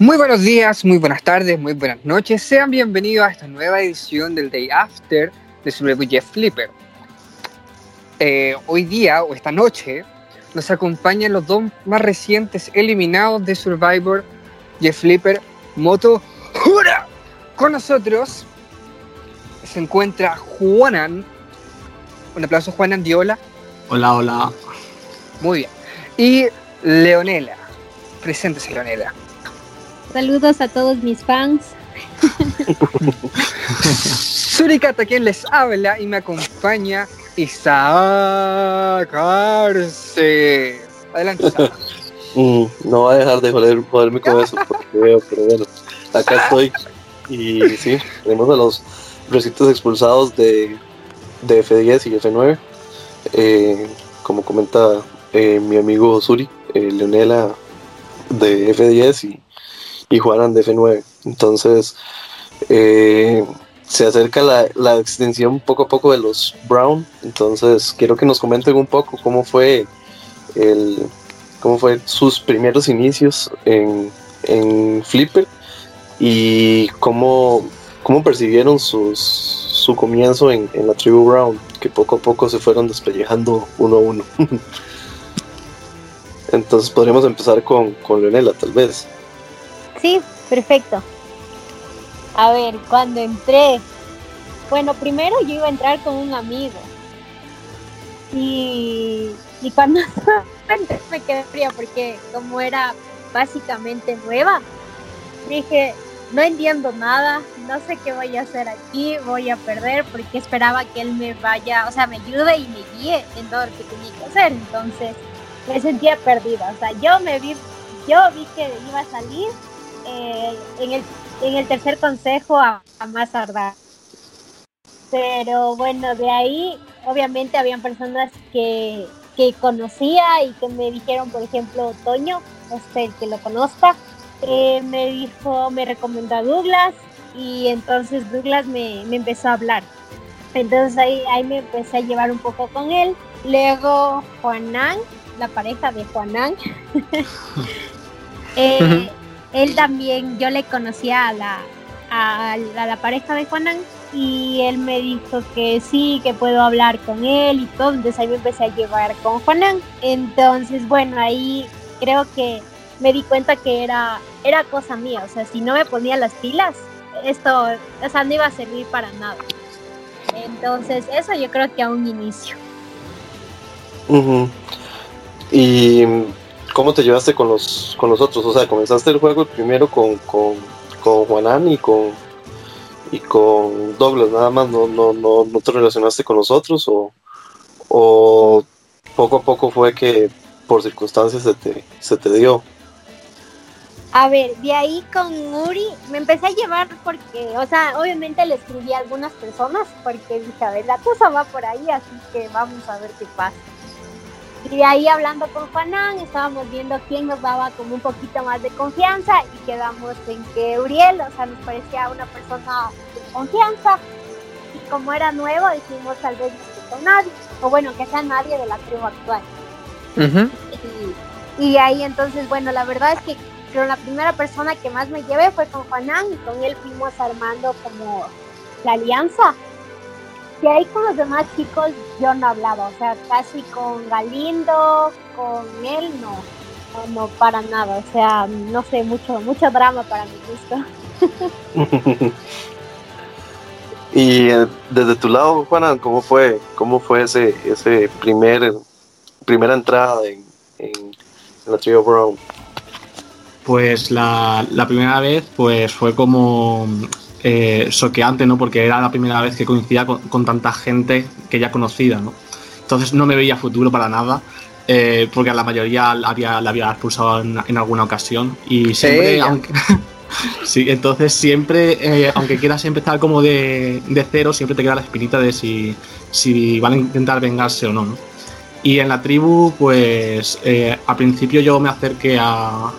Muy buenos días, muy buenas tardes, muy buenas noches. Sean bienvenidos a esta nueva edición del Day After de Survivor Jeff Flipper. Eh, hoy día o esta noche nos acompañan los dos más recientes eliminados de Survivor Jeff Flipper, Moto Jura. Con nosotros se encuentra Juanan. Un aplauso, Juanan Diola. Hola, hola. Muy bien. Y Leonela. Preséntese, Leonela. Saludos a todos mis fans. Surikata, quien les habla y me acompaña, Isaac Arce. Adelante, Isaac. Mm, no va a dejar de joder, joderme con eso, porque veo, pero bueno, acá estoy. Y sí, tenemos a los recientes expulsados de, de F10 y F9. Eh, como comenta eh, mi amigo Suri, eh, Leonela de F10 y, y Juanan de F9. Entonces, eh, se acerca la, la, extensión poco a poco de los Brown. Entonces, quiero que nos comenten un poco cómo fue el cómo fue sus primeros inicios en, en Flipper y cómo, cómo percibieron sus, su comienzo en, en, la tribu Brown, que poco a poco se fueron despellejando uno a uno. Entonces podríamos empezar con, con Leonela, tal vez. Sí, perfecto. A ver, cuando entré, bueno, primero yo iba a entrar con un amigo. Y, y cuando me quedé fría porque como era básicamente nueva, dije, no entiendo nada, no sé qué voy a hacer aquí, voy a perder porque esperaba que él me vaya, o sea, me ayude y me guíe en todo lo que tenía que hacer. Entonces me sentía perdida, o sea, yo me vi, yo vi que iba a salir eh, en, el, en el tercer consejo a, a más tardar. Pero bueno, de ahí obviamente habían personas que, que conocía y que me dijeron, por ejemplo, Toño, el que lo conozca, eh, me dijo, me recomendó a Douglas y entonces Douglas me, me, empezó a hablar. Entonces ahí, ahí me empecé a llevar un poco con él. Luego Juanán, la pareja de Juanán. eh. Él también, yo le conocía a la, a, la pareja de Juanán y él me dijo que sí, que puedo hablar con él y todo, entonces ahí me empecé a llevar con Juanán. Entonces, bueno, ahí creo que me di cuenta que era, era cosa mía, o sea, si no me ponía las pilas, esto, o sea, no iba a servir para nada. Entonces, eso yo creo que a un inicio. Uh. ¿Y cómo te llevaste con los, con los otros? O sea, comenzaste el juego primero con, con, con Juanán y con, y con Douglas, nada más, no, no, no, no te relacionaste con los otros o, o poco a poco fue que por circunstancias se te, se te dio. A ver, de ahí con Uri me empecé a llevar porque, o sea, obviamente le escribí a algunas personas porque dije, a ver, la cosa va por ahí, así que vamos a ver qué pasa. Y de ahí hablando con Juanán, estábamos viendo quién nos daba como un poquito más de confianza y quedamos en que Uriel, o sea, nos parecía una persona de confianza. Y como era nuevo, dijimos tal vez no con nadie, o bueno, que sea nadie de la tribu actual. Uh -huh. y, y ahí entonces, bueno, la verdad es que pero la primera persona que más me llevé fue con Juanán y con él fuimos armando como la alianza. Y ahí con los demás chicos yo no hablaba, o sea, casi con Galindo, con él no, no, no para nada, o sea, no sé, mucho, mucho drama para mi gusto. y eh, desde tu lado, Juana, ¿cómo fue, cómo fue ese, ese primer, primera entrada en, en, en la Trio Brown? Pues la, la, primera vez pues fue como eh, soqueante, ¿no? Porque era la primera vez que coincidía con, con, tanta gente que ya conocida, ¿no? Entonces no me veía futuro para nada, eh, porque a la mayoría había, la había expulsado en, en alguna ocasión y siempre, sí, aunque... sí, entonces siempre, eh, aunque quieras empezar como de, de, cero, siempre te queda la espinita de si, si van a intentar vengarse o no, ¿no? Y en la tribu, pues eh, al principio yo me acerqué a,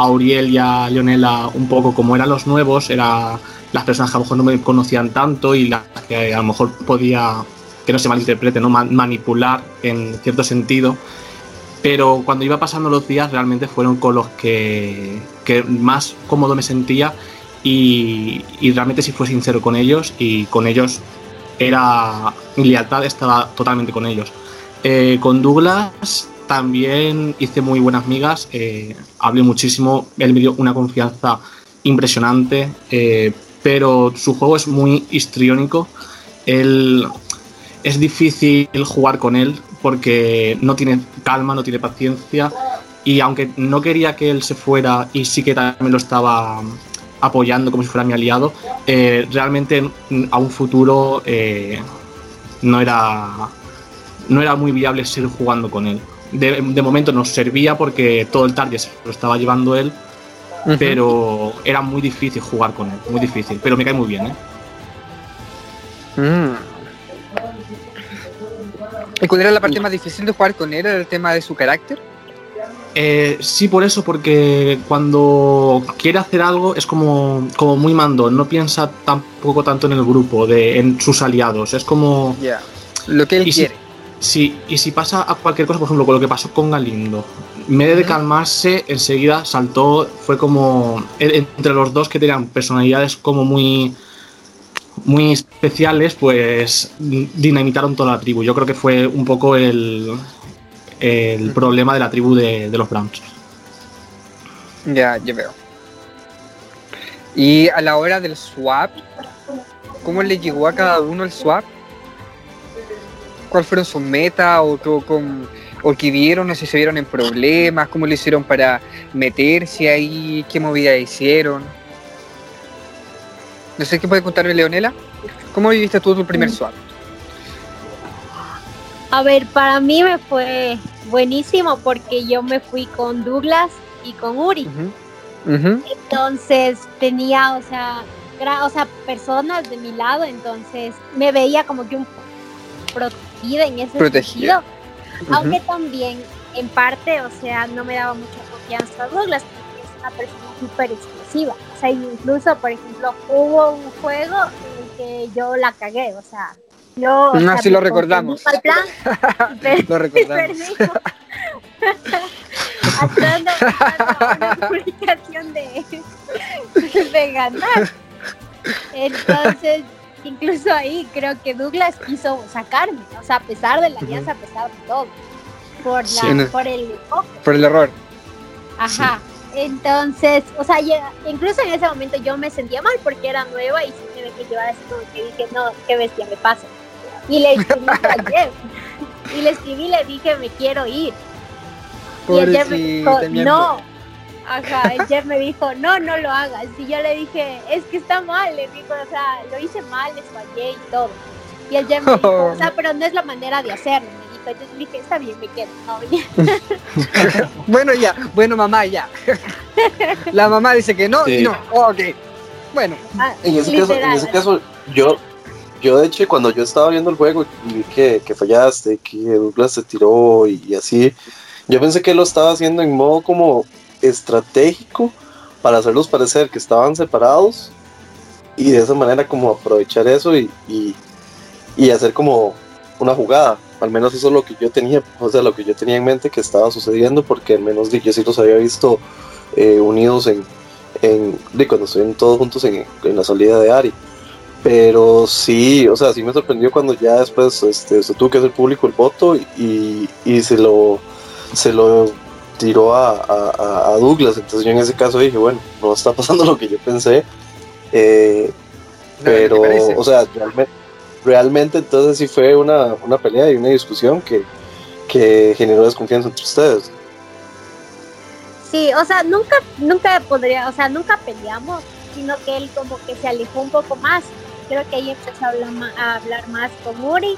a Uriel y a Leonela un poco como eran los nuevos, eran las personas que a lo mejor no me conocían tanto y las que a lo mejor podía, que no se malinterprete, ¿no? manipular en cierto sentido. pero cuando iba pasando los días realmente fueron con los que, que más cómodo me sentía y, realmente si fue sincero con ellos y con ellos era mi lealtad estaba totalmente con ellos. Eh, con Douglas también hice muy buenas migas, eh, hablé muchísimo, él me dio una confianza impresionante, eh, pero su juego es muy histriónico, es difícil jugar con él porque no tiene calma, no tiene paciencia y aunque no quería que él se fuera y sí que también lo estaba apoyando como si fuera mi aliado, eh, realmente a un futuro eh, no era no era muy viable seguir jugando con él. De, de, momento nos servía porque todo el target lo estaba llevando él, uh -huh. pero era muy difícil jugar con él, muy difícil, pero me cae muy bien, ¿eh? Mm. ¿Y cuál era la parte más difícil de jugar con él? ¿Era el tema de su carácter? Eh, sí, por eso, porque cuando quiere hacer algo es como, como muy mandón, no piensa tampoco tanto en el grupo, de, en sus aliados, es como... Yeah. Lo que él quiere. Si, sí, y si pasa a cualquier cosa, por ejemplo, con lo que pasó con Galindo, en vez de calmarse, enseguida saltó, fue como entre los dos que tenían personalidades como muy muy especiales, pues dinamitaron toda la tribu. Yo creo que fue un poco el, el problema de la tribu de, de los Browns. Ya, ya veo. Y a la hora del swap, ¿cómo le llegó a cada uno el swap? ¿Cuál fueron sus metas o, o, con, o qué vieron? No sé si se vieron en problemas, cómo lo hicieron para meterse ahí, qué movida hicieron. No sé qué puede contarme Leonela. ¿Cómo viviste tú tu primer swap? A ver, para mí me fue buenísimo porque yo me fui con Douglas y con Uri. Uh -huh. Uh -huh. Entonces tenía, o sea, o sea, personas de mi lado, entonces me veía como que un protegida en ese Protegida. sentido. Uh -huh. Aunque también, en parte, o sea, no me daba mucha confianza Douglas porque es una persona súper explosiva. O sea, incluso, por ejemplo, hubo un juego en el que yo la cagué, o sea, yo, no, así lo recordamos. Al plan, lo recordamos. Actuando una publicación de, de ganar. Entonces, incluso ahí creo que Douglas quiso sacarme, o sea, a pesar de la alianza, uh -huh. a pesar de todo, por, la, sí, por el por el error. Ajá. Sí. Entonces, o sea, ya, incluso en ese momento yo me sentía mal porque era nueva y sí me que llevar así como que dije, no, qué bestia me pasa. Y le escribí a Jeff. Y le escribí y le dije, me quiero ir. y el Jeff me dijo, no. Ajá, el Jeff me dijo, no, no lo hagas. Y yo le dije, es que está mal. Le dijo, o sea, lo hice mal, les fallé y todo. Y el Jeff me dijo, o sea, pero no es la manera de hacerlo. Me dijo, entonces dije, está bien, me quedo. No, bueno, ya, bueno, mamá, ya. la mamá dice que no, sí. no, oh, ok. Bueno. Ah, en, ese caso, en ese caso, yo, yo de hecho cuando yo estaba viendo el juego y vi que, que fallaste, que Douglas se tiró y, y, así, yo pensé que lo estaba haciendo en modo como estratégico para hacerlos parecer que estaban separados y de esa manera como aprovechar eso y, y, y hacer como una jugada. Al menos eso es lo que yo tenía, o sea, lo que yo tenía en mente que estaba sucediendo, porque al menos yo sí los había visto eh, unidos en, en de cuando estuvieron todos juntos en, en la salida de Ari pero sí, o sea, sí me sorprendió cuando ya después este, se tuvo que hacer público el voto y, y se lo se lo tiró a, a, a, Douglas. Entonces yo en ese caso dije, bueno, no está pasando lo que yo pensé. Eh, no, pero, o sea, realmente, realmente entonces sí fue una, una pelea y una discusión que, que generó desconfianza entre ustedes. Sí, o sea, nunca, nunca podría, o sea, nunca peleamos, sino que él como que se alejó un poco más creo que ahí empezó a hablar, a hablar más con Uri.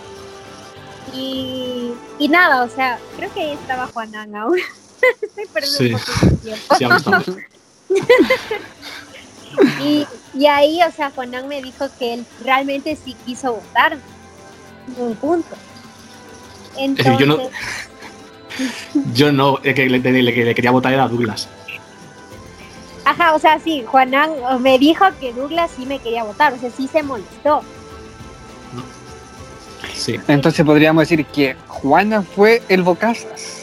Y, y, nada, o sea, creo que ahí estaba Juanan aún. Estoy perdiendo sí. un poco de tiempo. Sí, y, y ahí, o sea, Juanan me dijo que él realmente sí quiso votar. Un punto. Entonces, yo no, yo no, el que le, le, le quería votar era Douglas. Ajá, o sea, sí, Juanan me dijo que Douglas sí me quería votar, o sea, sí se molestó. Sí. Entonces podríamos decir que Juanan fue el Bocazas.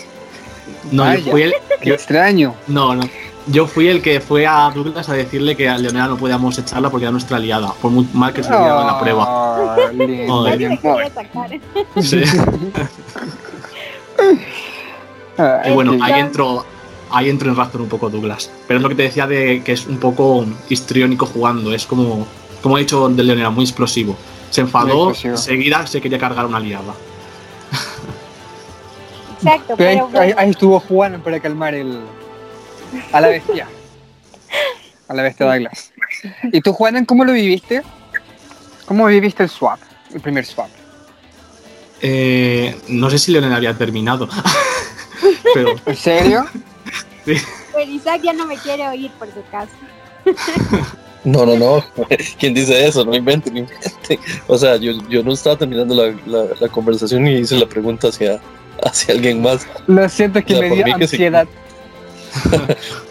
No, yo fui el. Qué yo- extraño. no, no. Yo fui el que fue a Douglas a decirle que a Leonela no podíamos echarla porque era nuestra aliada, por muy mal que se hubiera en la prueba. Ah, sacar. Sí. Y bueno, ahí entró, ahí entró en razón un poco Douglas. Pero es lo que te decía de que es un poco histriónico jugando. Es como, como he dicho de Leonela, muy explosivo. Se enfadó, enseguida se quería cargar una aliada. Exacto, Pero ahí, bueno, ahí estuvo Juan para calmar el. a la bestia. A la bestia Douglas. ¿Y tú, Juanan, cómo lo viviste? ¿Cómo viviste el swap? El primer swap. Eh, no sé si Leonela había terminado. Pero ¿En serio? pero Isaac ya no me quiere oír por su caso. No, no, no. ¿Quién dice eso? No inventen, no inventen. O sea, yo, yo no estaba terminando la, la, la conversación y hice la pregunta hacia, hacia alguien más. Lo siento, es que O sea, me dio que ansiedad.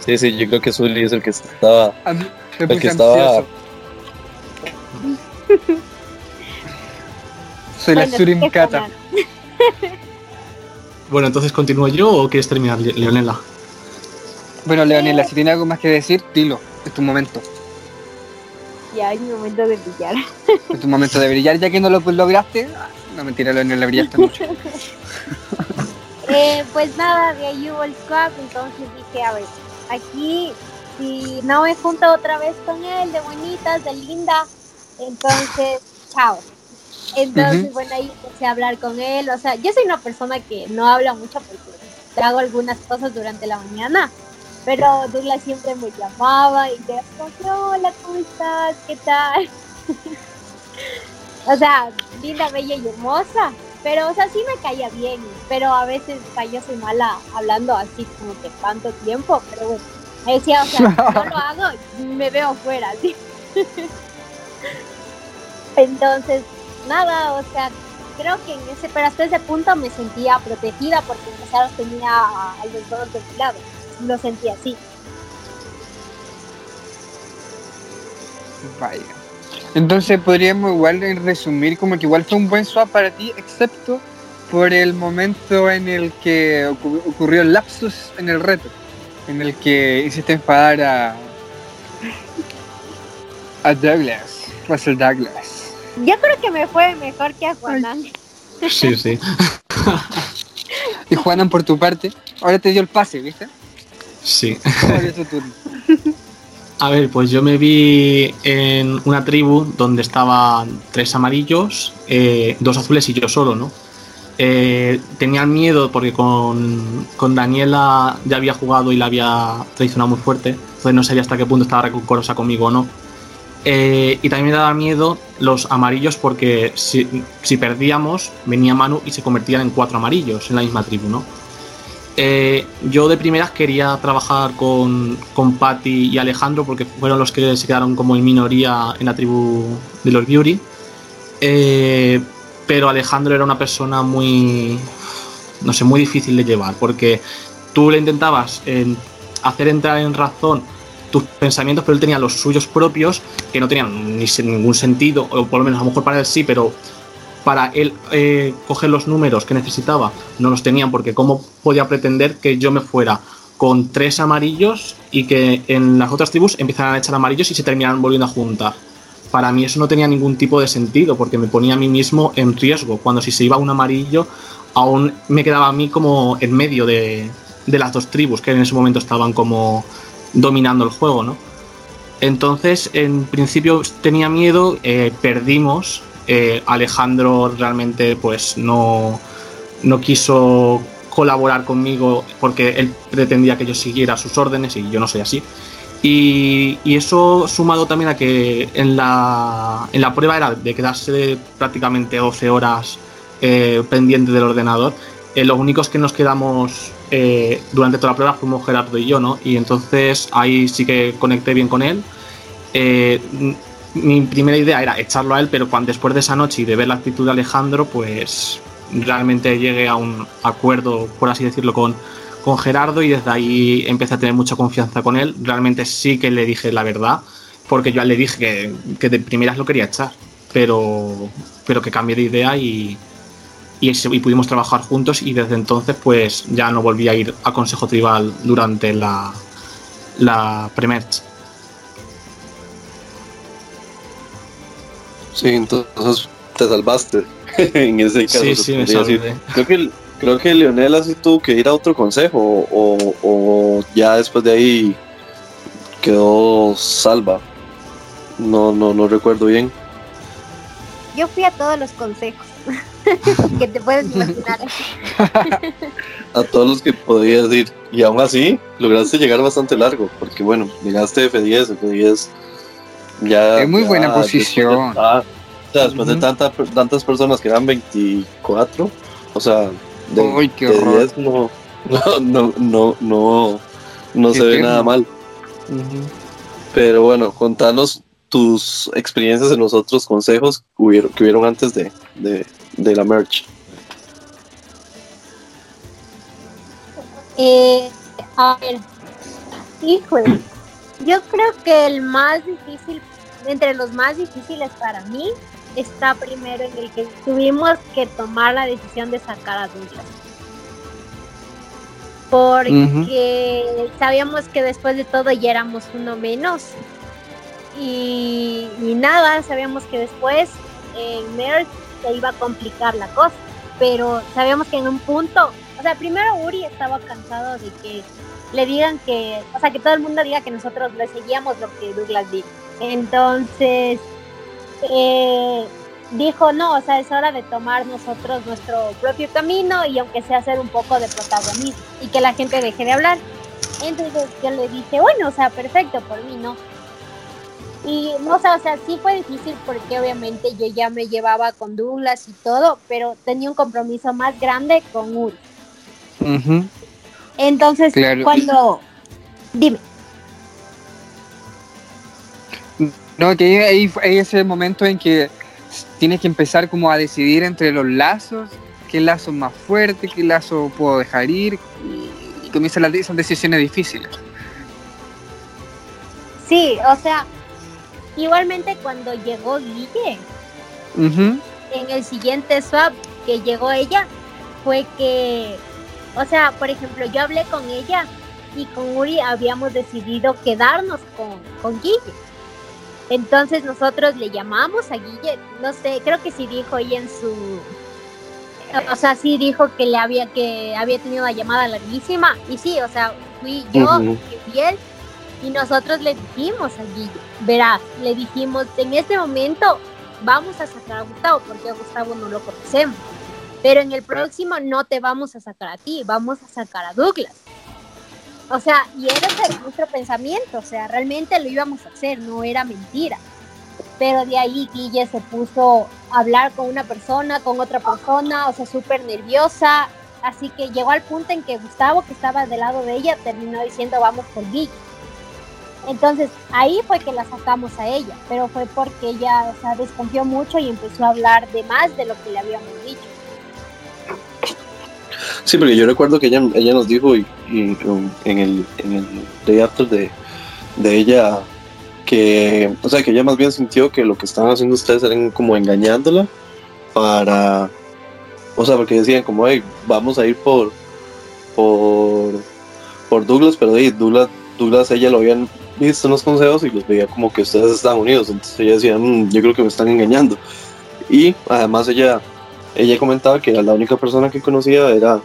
Sí, sí, yo creo que Zully es el que estaba. El que estaba-. Soy la Bueno, Surim Kata. Bueno, entonces continúo yo o quieres terminar, Le- Leonela? Bueno, Leonela, si tiene algo más que decir, dilo. Es tu momento. Ya es mi momento de brillar. Es tu momento de brillar, ya que no lo lograste. ah, No, mentira, Leonela, brillaste mucho. Eh, pues nada, de ahí hubo el swap, entonces dije, a ver, aquí si no me junto otra vez con él, de bonitas, de linda, entonces, chao. Entonces, bueno, ahí empecé a hablar con él, o sea, yo soy una persona que no habla mucho porque hago algunas cosas durante la mañana, pero Douglas siempre me llamaba y te decía, hola, ¿cómo estás? ¿Qué tal? o sea, linda, bella y hermosa. Pero, o sea, sí me caía bien, pero a veces o sea, yo soy mala hablando así como que tanto tiempo, pero bueno, me decía, o sea, no lo hago, me veo fuera, ¿sí? Entonces, nada, o sea, creo que en ese, pero hasta ese punto me sentía protegida porque sea, los tenía a, a los dos de mi lado, lo sentía así. Vaya. Entonces podríamos igual resumir como que igual fue un buen swap para ti, excepto por el momento en el que ocu- ocurrió el lapsus en el reto, en el que hiciste enfadar a, a Douglas, Russell Douglas. Yo creo que me fue mejor que a Juanan. Sí, sí. Y Juanan, por tu parte, ahora te dio el pase, ¿viste? Sí. Ahora es tu turno. A ver, pues yo me vi en una tribu donde estaban tres amarillos, eh, dos azules y yo solo, ¿no? Eh, tenía miedo porque con, con Daniela ya había jugado y la había traicionado muy fuerte, entonces no sabía hasta qué punto estaba rencorosa conmigo o no. Eh, y también me daba miedo los amarillos porque si, si perdíamos venía Manu y se convertían en cuatro amarillos en la misma tribu, ¿no? Eh, yo de primeras quería trabajar con, con Patty y Alejandro porque fueron los que se quedaron como en minoría en la tribu de los Beauty. Eh, pero Alejandro era una persona muy, no sé, muy difícil de llevar porque tú le intentabas hacer entrar en razón tus pensamientos, pero él tenía los suyos propios que no tenían ni ningún sentido, o por lo menos a lo mejor para él sí, pero para él eh, coger los números que necesitaba no los tenían porque cómo podía pretender que yo me fuera con tres amarillos y que en las otras tribus empezaran a echar amarillos y se terminaran volviendo a juntar. Para mí eso no tenía ningún tipo de sentido porque me ponía a mí mismo en riesgo. Cuando si se iba un amarillo, aún me quedaba a mí como en medio de, de las dos tribus que en ese momento estaban como dominando el juego, ¿no? Entonces, en principio tenía miedo, eh, perdimos. Eh, Alejandro realmente pues no, no quiso colaborar conmigo porque él pretendía que yo siguiera sus órdenes y yo no soy así. Y, y eso sumado también a que en la, en la prueba era de quedarse prácticamente 12 horas eh, pendiente del ordenador, eh, los únicos que nos quedamos durante toda la prueba fuimos Gerardo y yo, ¿no? Y entonces ahí sí que conecté bien con él. Mi primera idea era echarlo a él, pero cuando, después de esa noche y de ver la actitud de Alejandro, pues realmente llegué a un acuerdo, por así decirlo, con, con Gerardo y desde ahí empecé a tener mucha confianza con él. Realmente sí que le dije la verdad, porque yo le dije que, de primeras lo quería echar, pero, pero que cambié de idea y, y, y, pudimos trabajar juntos y desde entonces pues ya no volví a ir a Consejo Tribal durante la, la. Sí, entonces te salvaste en ese caso. Sí, sí, me Creo que, creo que Leonel así tuvo que ir a otro consejo o, o ya después de ahí quedó salva. No, no, no recuerdo bien. Yo fui a todos los consejos que te puedes imaginar. a todos los que podías ir. Y aún así, lograste llegar bastante largo, porque bueno, llegaste F10, F10 ya... Es muy buena posición. después de tantas tantas personas que eran 24, o sea, de, Uy, qué horror. 10 no, no, no, no, no, no se ve nada mal. Pero bueno, contanos tus experiencias en los otros consejos que hubieron, que hubieron antes de, de, de la merch. Eh, a ver, híjole, yo creo que el más difícil, entre los más difíciles para mí, está primero en el que tuvimos que tomar la decisión de sacar a Douglas. Porque sabíamos que después de todo ya éramos uno menos. Y, y nada, sabíamos que después en Merch se iba a complicar la cosa. Pero sabíamos que en un punto, o sea, primero Uri estaba cansado de que le digan que, o sea, que todo el mundo diga que nosotros le seguíamos lo que Douglas dijo. Entonces, eh, dijo, no, o sea, es hora de tomar nosotros nuestro propio camino y aunque sea hacer un poco de protagonismo y que la gente deje de hablar. Entonces yo le dije, bueno, o sea, perfecto, por mí, ¿no? Y no o sea, o sea, sí fue difícil porque obviamente yo ya me llevaba con Douglas y todo, pero tenía un compromiso más grande con Uri. Entonces, Claro. cuando... Dime. No, que ahí, es el momento en que tienes que empezar como a decidir entre los lazos, qué lazo más fuerte, qué lazo puedo dejar ir, y, comienzan las, esas decisiones difíciles. Sí, o sea, igualmente cuando llegó Guille, en el siguiente swap que llegó ella, fue que, o sea, por ejemplo, yo hablé con ella y con Uri habíamos decidido quedarnos con, con Guille. Entonces nosotros le llamamos a Guille, no sé, creo que sí dijo ella en su, o sea, sí dijo que le había que había tenido una llamada larguísima. Y sí, o sea, fui yo y él y nosotros le dijimos a Guille, verás, le dijimos, en este momento vamos a sacar a Gustavo porque a Gustavo no lo conocemos, pero en el próximo no te vamos a sacar a ti, vamos a sacar a Douglas. O sea, y era nuestro pensamiento, o sea, realmente lo íbamos a hacer, no era mentira. Pero de ahí Guille se puso a hablar con una persona, con otra persona, o sea, súper nerviosa. Así que llegó al punto en que Gustavo, que estaba del lado de ella, terminó diciendo vamos por Guille. Entonces ahí fue que la sacamos a ella, pero fue porque ella o sea, desconfió mucho y empezó a hablar de más de lo que le habíamos dicho. Sí, porque yo recuerdo que ella, ella nos dijo y, y, um, en, el, en el day after de, de ella que, o sea, que ella más bien sintió que lo que estaban haciendo ustedes eran como engañándola para, o sea, porque decían como, hey, vamos a ir por, por, por Douglas, pero hey, Douglas, Douglas, ella lo habían visto en los consejos y los veía como que ustedes estaban unidos, entonces ella decía, "Mm, yo creo que me están engañando. Y además ella, ella comentaba que la única persona que conocía era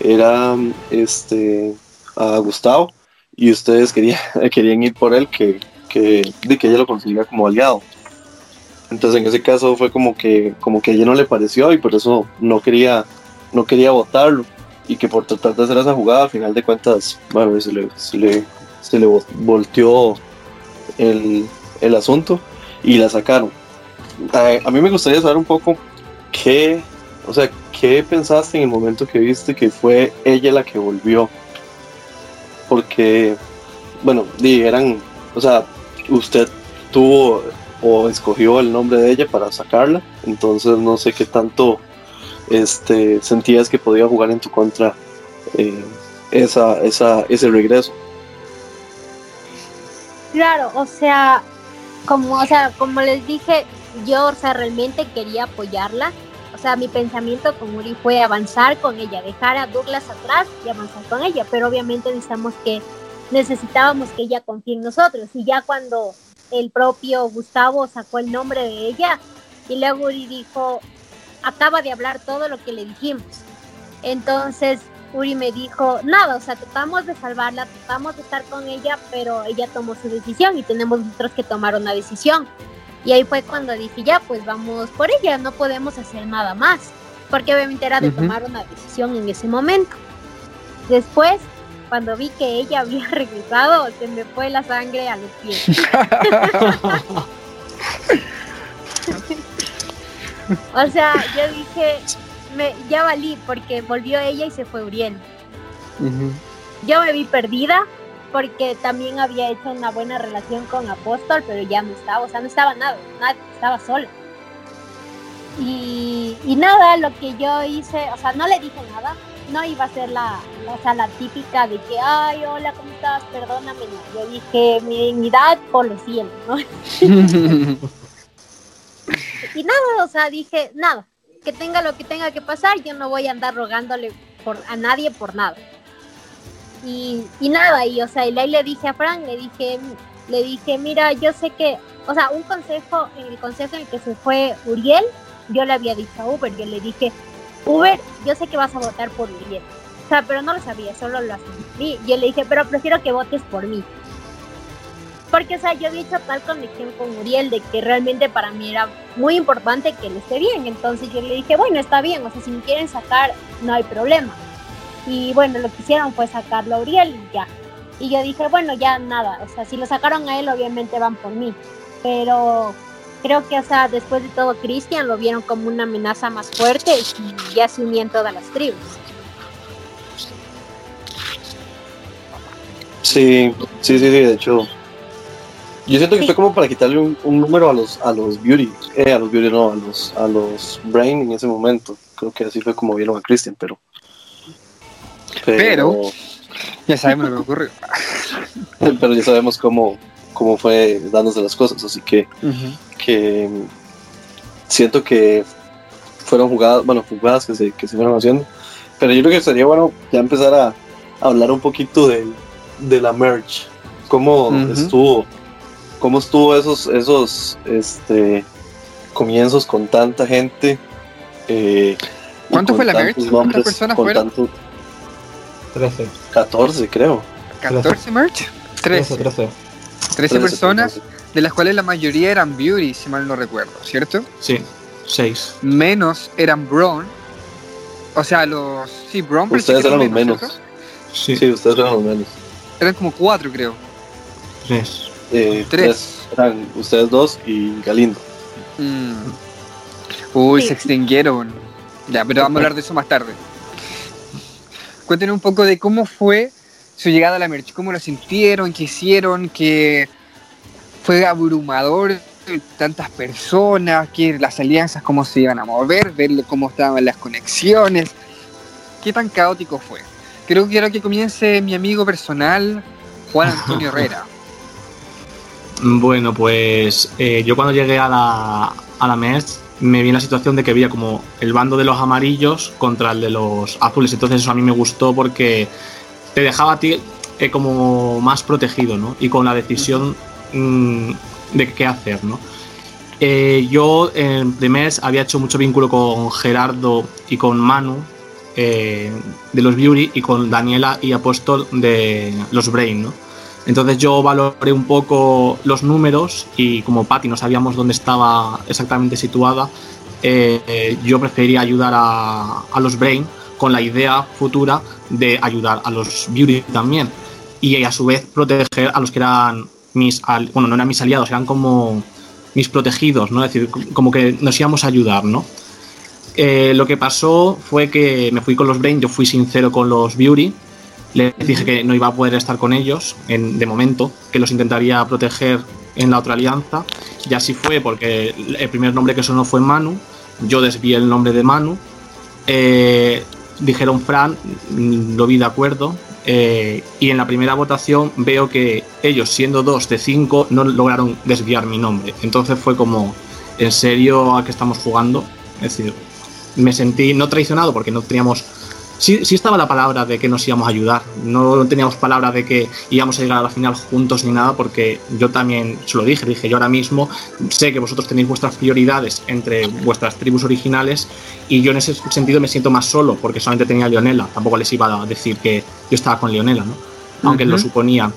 era este a Gustavo y ustedes querían, querían ir por él que, que, de que ella lo considera como aliado. Entonces en ese caso fue como que, como que a ella no le pareció y por eso no quería, no quería votarlo. Y que por tratar de hacer esa jugada, al final de cuentas, bueno, se le, se le, se le vo- volteó el, el asunto y la sacaron. A, a mí me gustaría saber un poco qué, o sea, ¿qué pensaste en el momento que viste que fue ella la que volvió? Porque, bueno, eran, o sea, usted tuvo o escogió el nombre de ella para sacarla, entonces no sé qué tanto este, sentías que podía jugar en tu contra eh, esa, esa, ese regreso. Claro, o sea, como, o sea, como les dije, yo, o sea, realmente quería apoyarla. O sea, mi pensamiento con Uri fue avanzar con ella, dejar a Douglas atrás y avanzar con ella, pero obviamente necesitamos que, necesitábamos que ella confíe en nosotros. Y ya cuando el propio Gustavo sacó el nombre de ella, y luego Uri dijo, acaba de hablar todo lo que le dijimos. Entonces Uri me dijo, nada, o sea, tratamos de salvarla, tratamos de estar con ella, pero ella tomó su decisión y tenemos nosotros que tomar una decisión. Y ahí fue cuando dije, ya, pues vamos por ella, no podemos hacer nada más, porque obviamente era de tomar una decisión en ese momento. Después, cuando vi que ella había regresado, se me fue la sangre a los pies. o sea, yo dije, me, ya valí porque volvió ella y se fue Uriel. Yo me vi perdida porque también había hecho una buena relación con Apóstol, pero ya no estaba, o sea, no estaba nada, nada estaba sola. Y, y, nada, lo que yo hice, o sea, no le dije nada, no iba a ser la, la, la típica de que, ay, hola, ¿cómo estás? Perdóname, no. Yo dije, mi dignidad por los cielos, ¿no? y nada, o sea, dije, nada, que tenga lo que tenga que pasar, yo no voy a andar rogándole por, a nadie por nada. Y, y nada, y o sea, y ahí le dije a Frank, le dije, le dije, mira, yo sé que, o sea, un consejo, en el consejo en el que se fue Uriel, yo le había dicho a Uber, yo le dije, Uber, yo sé que vas a votar por Uriel. O sea, pero no lo sabía, solo lo asumí. Yo le dije, pero prefiero que votes por mí. Porque, o sea, yo había hecho tal conexión con Uriel de que realmente para mí era muy importante que él esté bien. Entonces yo le dije, bueno, está bien, o sea, si me quieren sacar, no hay problema. Y bueno, lo que hicieron fue sacarlo a Uriel y ya. Y yo dije, bueno, ya nada, o sea, si lo sacaron a él, obviamente van por mí. Pero creo que, o sea, después de todo, Cristian lo vieron como una amenaza más fuerte y ya se unían todas las tribus. Sí, sí, sí, sí, de hecho. Yo siento que fue como para quitarle un, un, número a los a los beauty, eh, a los beauty no, a los a los brain en ese momento. Creo que así fue como vieron a Christian, pero pero, pero ya sabemos lo que ocurrió. pero ya sabemos cómo, cómo fue dándose las cosas, así que, uh -huh. que siento que fueron jugadas, bueno, jugadas que se, que se fueron haciendo, pero yo creo que sería bueno ya empezar a, a hablar un poquito de, de la merch, cómo uh -huh. estuvo, cómo estuvo esos, esos este, comienzos con tanta gente. Eh, ¿Cuánto fue la merch? ¿Cuántas personas fueron? Tanto, 13. 14, creo. ¿14 merch? 13. 13, 13. 13 personas, 13. de las cuales la mayoría eran beauty, si mal no recuerdo, ¿cierto? Sí, 6. Menos eran brown. O sea, los. Sí, brown. Ustedes eran los menos. menos. Sí. sí. ustedes eran los menos. Eran como 4, creo. 3. Eh, 3. Eran ustedes dos y Galindo. Mm. Uy, sí. se extinguieron. Ya, pero vamos a hablar de eso más tarde. Cuéntenos un poco de cómo fue su llegada a la merch, cómo lo sintieron, qué hicieron, que fue abrumador tantas personas, que las alianzas, cómo se iban a mover, ver cómo estaban las conexiones, qué tan caótico fue. Creo que quiero que comience mi amigo personal, Juan Antonio Herrera. Bueno, pues eh, yo cuando llegué a la, a la me vi en la situación de que había como el bando de los amarillos contra el de los azules. Entonces eso a mí me gustó porque te dejaba a ti eh, como más protegido, ¿no? Y con la decisión mmm, de qué hacer, ¿no? Eh, yo en mes había hecho mucho vínculo con Gerardo y con Manu eh, de los Beauty y con Daniela y Apóstol de los Brain, ¿no? Entonces yo valoré un poco los números y como Patty no sabíamos dónde estaba exactamente situada, eh, yo preferiría ayudar a, los Brain con la idea futura de ayudar a los Beauty también y a su vez proteger a los que eran mis, bueno, no eran mis aliados, eran como mis protegidos, ¿no? Es decir, como que nos íbamos a ayudar, ¿no? Eh, lo que pasó fue que me fui con los Brain, yo fui sincero con los Beauty, les dije que no iba a poder estar con ellos en, de momento, que los intentaría proteger en la otra alianza. Y así fue, porque el primer nombre que sonó fue Manu, yo desvié el nombre de Manu. Eh, dijeron Fran, lo vi de acuerdo. Eh, y en la primera votación veo que ellos, siendo dos de cinco, no lograron desviar mi nombre. Entonces fue como, ¿en serio a qué estamos jugando? Es decir, me sentí no traicionado porque no teníamos sí, sí estaba la palabra de que nos íbamos a ayudar. No teníamos palabra de que íbamos a llegar a la final juntos ni nada, porque yo también se lo dije, dije, yo ahora mismo sé que vosotros tenéis vuestras prioridades entre vuestras tribus originales y yo en ese sentido me siento más solo, porque solamente tenía a Leonela. Tampoco les iba a decir que yo estaba con Leonela, ¿no? Aunque lo suponían.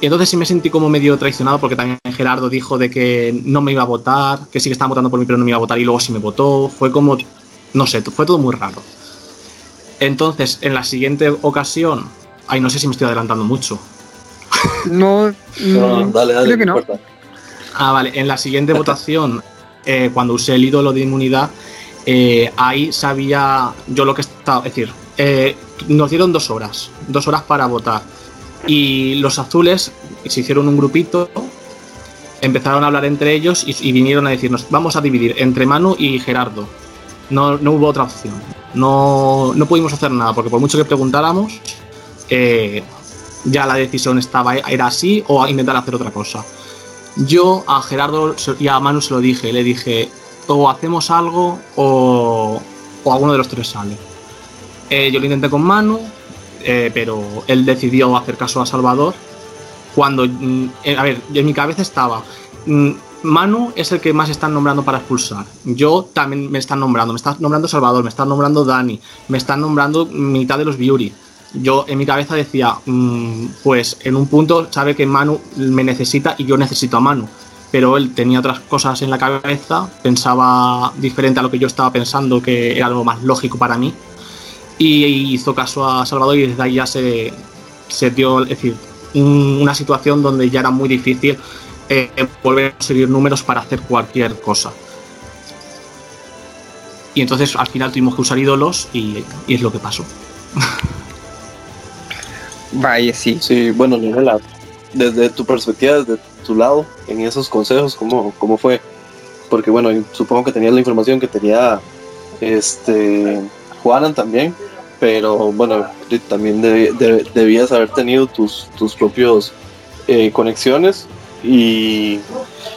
Y entonces sí me sentí como medio traicionado porque también Gerardo dijo de que no me iba a votar, que sí que estaba votando por mí pero no me iba a votar y luego sí me votó. Fue como, no sé, fue todo muy raro. Entonces, en la siguiente ocasión, ay, no sé si me estoy adelantando mucho. No, no dale, dale, creo que no. Ah, vale, en la siguiente votación, eh, cuando usé el ídolo de inmunidad, eh, ahí sabía yo lo que estaba, es decir, eh, nos dieron dos horas, dos horas para votar. Y los azules se hicieron un grupito, empezaron a hablar entre ellos y, y vinieron a decirnos, vamos a dividir entre Manu y Gerardo. No, no hubo otra opción no, no pudimos hacer nada, porque por mucho que preguntáramos, eh, ya la decisión estaba, era así o a intentar hacer otra cosa. Yo a Gerardo y a Manu se lo dije, le dije, o hacemos algo o, o alguno de los tres sale. Eh, yo lo intenté con Manu, eh, pero él decidió hacer caso a Salvador. Cuando, mm, a ver, en mi cabeza estaba, mm, Manu es el que más están nombrando para expulsar. Yo también me están nombrando. Me está nombrando Salvador, me están nombrando Dani, me están nombrando mitad de los Beauty. Yo en mi cabeza decía, mm, pues en un punto sabe que Manu me necesita y yo necesito a Manu. Pero él tenía otras cosas en la cabeza, pensaba diferente a lo que yo estaba pensando, que era lo más lógico para mí. Y hizo caso a Salvador y desde ahí ya se, se dio, es decir, una situación donde ya era muy difícil eh, volver a seguir números para hacer cualquier cosa. Y entonces al final tuvimos que usar ídolos y, es lo que pasó. Vaya, sí. Sí, bueno, Leonela, desde tu perspectiva, desde tu lado, en esos consejos, ¿cómo, cómo fue? Porque bueno, supongo que tenías la información que tenía este Juanan también, pero bueno, también debías haber tenido tus, tus propios eh, conexiones y,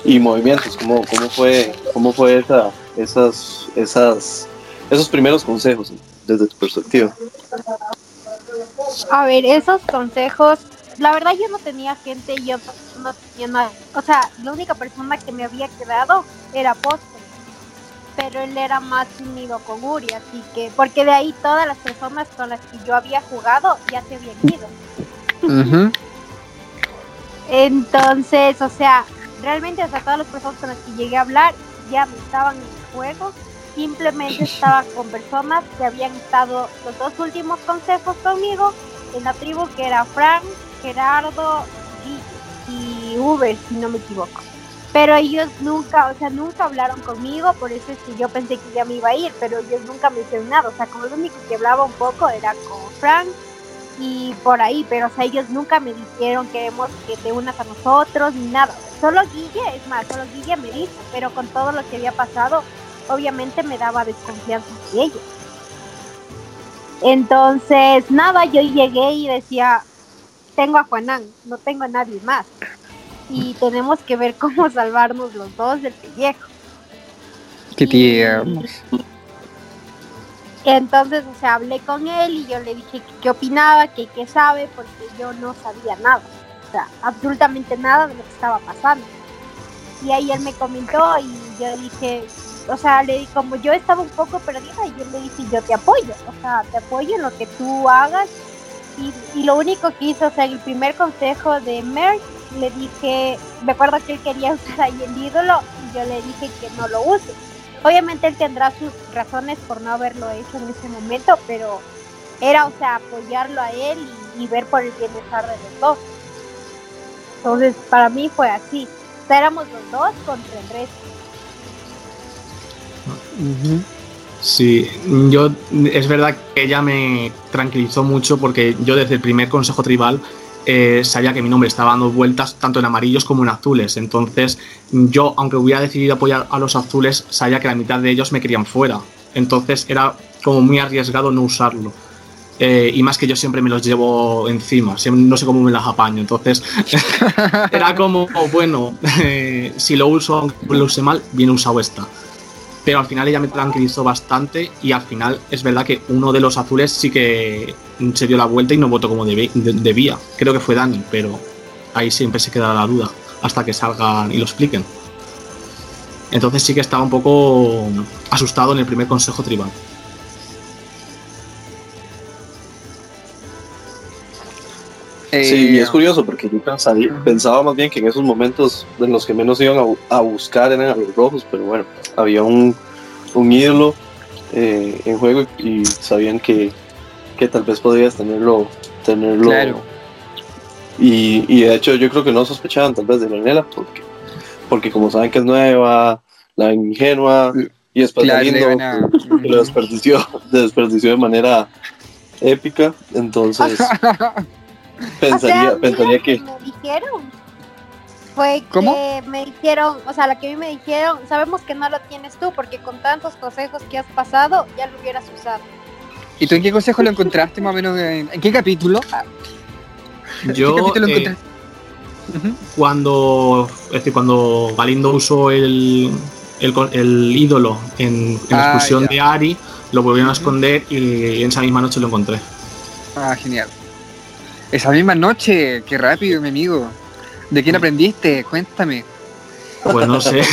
y movimientos. ¿Cómo, cómo fue, cómo fue esa, esas, esas, esos primeros consejos desde tu perspectiva? A ver, esos consejos, la verdad yo no tenía gente, yo no tenía nada. O sea, la única persona que me había quedado era Poste, pero él era más unido con Uri, así que, porque de ahí todas las personas con las que yo había jugado ya se habían ido. Entonces, o sea, realmente, o sea, todas las personas con las que llegué a hablar ya estaban en el juego. Simplemente estaba con personas que habían estado los dos últimos consejos conmigo en la tribu, que era Frank, Gerardo y, Uber, si no me equivoco. Pero ellos nunca, o sea, nunca hablaron conmigo, por eso es que yo pensé que ya me iba a ir, pero ellos nunca me hicieron nada. O sea, como lo único que hablaba un poco era con Frank, y por ahí, pero o sea, ellos nunca me dijeron queremos que te unas a nosotros ni nada. Solo Guille, es más, solo Guille me dijo, pero con todo lo que había pasado, obviamente me daba desconfianza de ellos. Entonces, nada, yo llegué y decía, tengo a Juanán, no tengo a nadie más. Y tenemos que ver cómo salvarnos los dos del pellejo. Qué tierno. Entonces, o sea, hablé con él y yo le dije qué opinaba, que qué sabe, porque yo no sabía nada, o sea, absolutamente nada de lo que estaba pasando. Y ahí él me comentó y yo dije, o sea, le como yo estaba un poco perdida y yo le dije, yo te apoyo, o sea, te apoyo en lo que tú hagas. Y, lo único que hizo, o sea, el primer consejo de Merck, le dije, me acuerdo que él quería usar ahí el ídolo y yo le dije que no lo use Obviamente él tendrá sus razones por no haberlo hecho en ese momento, pero era, o sea, apoyarlo a él y, ver por el bienestar de los dos. Entonces, para mí fue así. éramos los dos contra el resto. Sí, yo es verdad que ella me tranquilizó mucho porque yo desde el primer consejo tribal eh, sabía que mi nombre estaba dando vueltas tanto en amarillos como en azules. Entonces, yo, aunque hubiera decidido apoyar a los azules, sabía que la mitad de ellos me querían fuera. Entonces, era como muy arriesgado no usarlo. Eh, y más que yo siempre me los llevo encima, no sé cómo me las apaño. Entonces, era como, bueno, eh, si lo uso, aunque lo use mal, bien usado está. Pero al final ella me tranquilizó bastante y al final es verdad que uno de los azules sí que se dio la vuelta y no votó como debía. Creo que fue Dani, pero ahí siempre se queda la duda hasta que salgan y lo expliquen. Entonces sí que estaba un poco asustado en el primer consejo tribal. Sí, y es curioso porque yo pensaba, más bien que en esos momentos en los que menos iban a, buscar eran a los rojos, pero bueno, había un, ídolo eh, en juego y sabían que, tal vez podías tenerlo. tenerlo claro. y, de hecho yo creo que no sospechaban tal vez de Leonela porque, porque como saben que es nueva, la ingenua y después claro, lo desperdició, desperdició de manera épica, entonces... pensaría, pensaría que... Me dijeron fue que me dijeron, o sea, la que a mí me dijeron, sabemos que no lo tienes tú porque con tantos consejos que has pasado ya lo hubieras usado. ¿Y tú en qué consejo lo encontraste más o menos? ¿En, qué capítulo? Yo, eh, cuando, es decir, cuando Galindo usó el, el, ídolo en, la ah, expulsión de Ari, lo volvieron a esconder y en esa misma noche lo encontré. Ah, genial. Esa misma noche, qué rápido, mi amigo. ¿De quién aprendiste? Cuéntame. Pues no sé.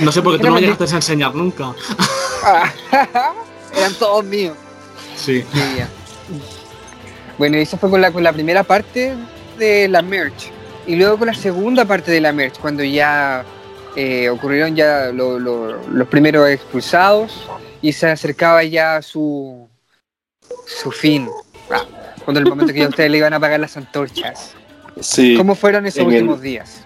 No sé por qué tú no me llegaste a enseñar nunca. Eran todos míos. Sí. Bueno, eso fue con la, con la primera parte de la merch. Y luego con la segunda parte de la merch, cuando ya eh, ocurrieron ya los primeros expulsados y se acercaba ya su, su fin. Ah, cuando el momento que ya ustedes le iban a apagar las antorchas. Sí, ¿Cómo fueron esos últimos días?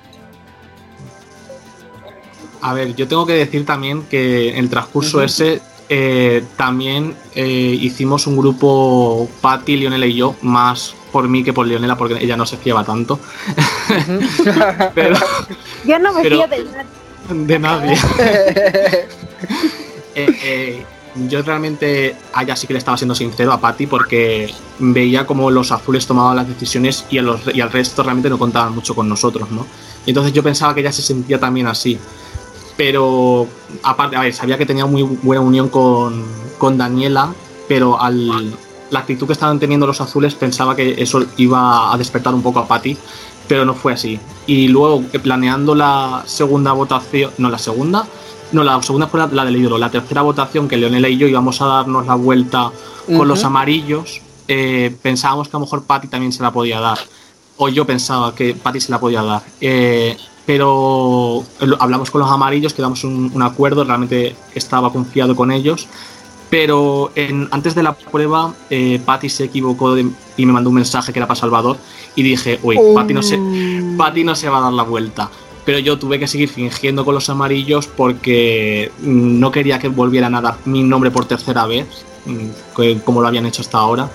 A ver, yo tengo que decir también que en el transcurso ese eh, también eh, hicimos un grupo, Patty, Lionela y yo, más por mí que por Lionela, porque ella no se fiaba tanto. pero, yo no me fío de nadie. De nadie. eh, yo realmente a sí que le estaba siendo sincero a Patty porque veía como los azules tomaban las decisiones y, y al resto realmente no contaban mucho con nosotros, ¿no? Y entonces yo pensaba que ella se sentía también así. Pero aparte, a ver, sabía que tenía muy buena unión con, con Daniela, pero al, la actitud que estaban teniendo los azules pensaba que eso iba a despertar un poco a Patty, pero no fue así. Y luego, planeando la segunda votación, no, la segunda, no, la segunda fue la, del ídolo. La tercera votación, que Leonela y yo íbamos a darnos la vuelta con los amarillos, eh, pensábamos que a lo mejor Patty también se la podía dar. O yo pensaba que Patty se la podía dar. Eh, pero hablamos con los amarillos, quedamos un, un acuerdo, realmente estaba confiado con ellos. Pero antes de la prueba, eh, Patty se equivocó y me mandó un mensaje que era para Salvador. Y dije, uy, Patty no, se, oh. Patty no se va a dar la vuelta pero yo tuve que seguir fingiendo con los amarillos porque no quería que volvieran a dar mi nombre por tercera vez, mm, como lo habían hecho hasta ahora.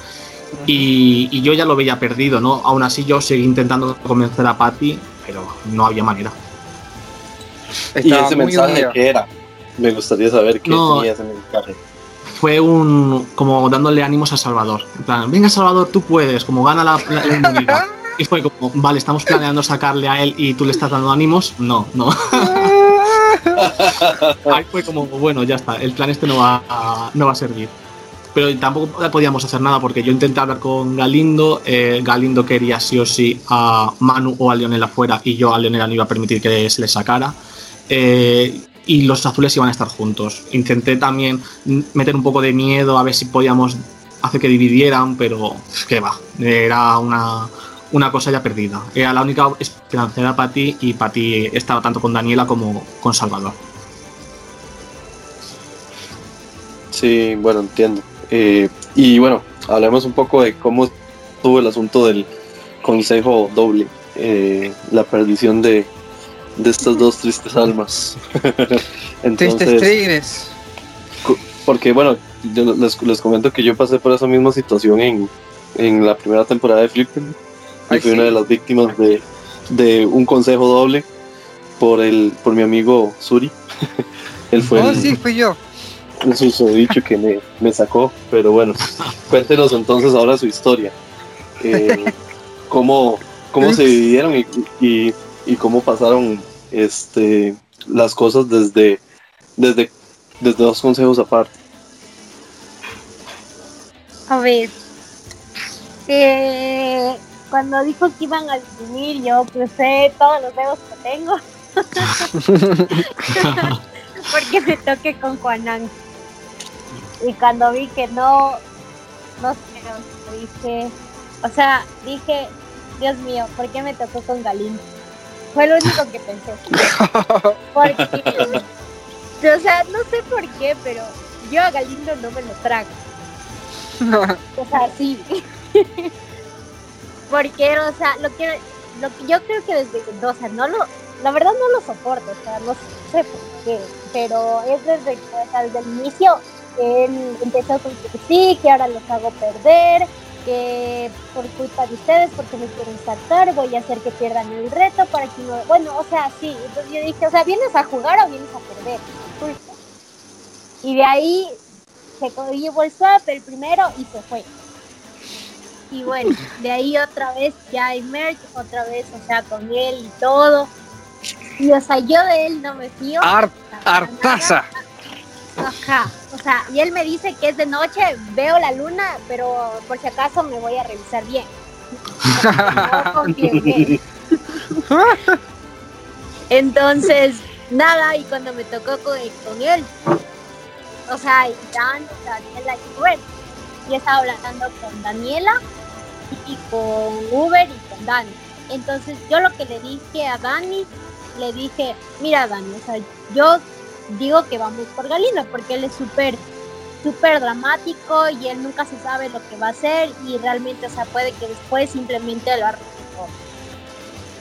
Y, yo ya lo veía perdido, ¿no? Aún así yo seguí intentando convencer a Patty, pero no había manera. ¿Y ese mensaje qué era? Me gustaría saber qué tenía ese mensaje. Fue un como dándole ánimos a Salvador. En plan, venga Salvador, tú puedes, como gana la, la Y fue como, vale, estamos planeando sacarle a él y tú le estás dando ánimos. No, no. Ahí fue como, bueno, ya está, el plan este no va a, no va a servir. Pero tampoco podíamos hacer nada porque yo intenté hablar con Galindo, eh, Galindo quería sí o sí a Manu o a Lionel afuera y yo a Lionel no iba a permitir que se le sacara. Eh, y los azules iban a estar juntos. Intenté también meter un poco de miedo a ver si podíamos hacer que dividieran, pero que va, era una, una cosa ya perdida. Era la única esperanza era Patti y Patti estaba tanto con Daniela como con Salvador. Sí, bueno, entiendo. Eh, y bueno, hablemos un poco de cómo tuvo el asunto del consejo doble, eh, la perdición de, de estas dos tristes almas. tristes tigres. Porque bueno, les, les, comento que yo pasé por esa misma situación en, en la primera temporada de Flipper y fui una de las víctimas de, de, un consejo doble por el por mi amigo Suri. Él fue oh, sí, fui yo. Un susodicho que me, me, sacó, pero bueno, cuéntenos entonces ahora su historia. Eh, cómo, cómo se dividieron y, y, y, cómo pasaron este, las cosas desde, desde desde dos consejos aparte. A ver. Eh, cuando dijo que iban a disminuir, yo crucé todos los dedos que tengo. porque me toqué con Juanán. Y cuando vi que no, no sé, dije, o sea, dije, Dios mío, ¿por qué me tocó con Galindo? Fue lo único que pensé. Porque, o sea, no sé por qué, pero yo a Galindo no me lo trago. O sea, sí. Porque, o sea, lo que, lo que yo creo que desde, o sea, no lo, la verdad no lo soporto, o sea, no sé por qué, pero es desde, o sea, desde el inicio él empezó con que sí, que ahora los hago perder, que por culpa de ustedes, porque me quieren sacar, voy a hacer que pierdan el reto para que no, bueno, o sea, sí, entonces yo dije, o sea, ¿vienes a jugar o vienes a perder? Y de ahí se llevó el swap el primero y se fue. Y bueno, de ahí otra vez ya hay merch, otra vez, o sea, con él y todo. Y o sea, yo de él no me fío. artaza. Ajá, o sea, y él me dice que es de noche, veo la luna, pero por si acaso me voy a revisar bien. Entonces, nada, y cuando me tocó con, con él, o sea, Dan, Daniela y Uber, y estaba hablando con Daniela y con Uber y con Dani. Entonces, yo lo que le dije a Dani, le dije, mira Dani, o sea, yo digo que vamos por Galindo porque él es súper súper dramático y él nunca se sabe lo que va a hacer y realmente, o sea, puede que después simplemente lo arruine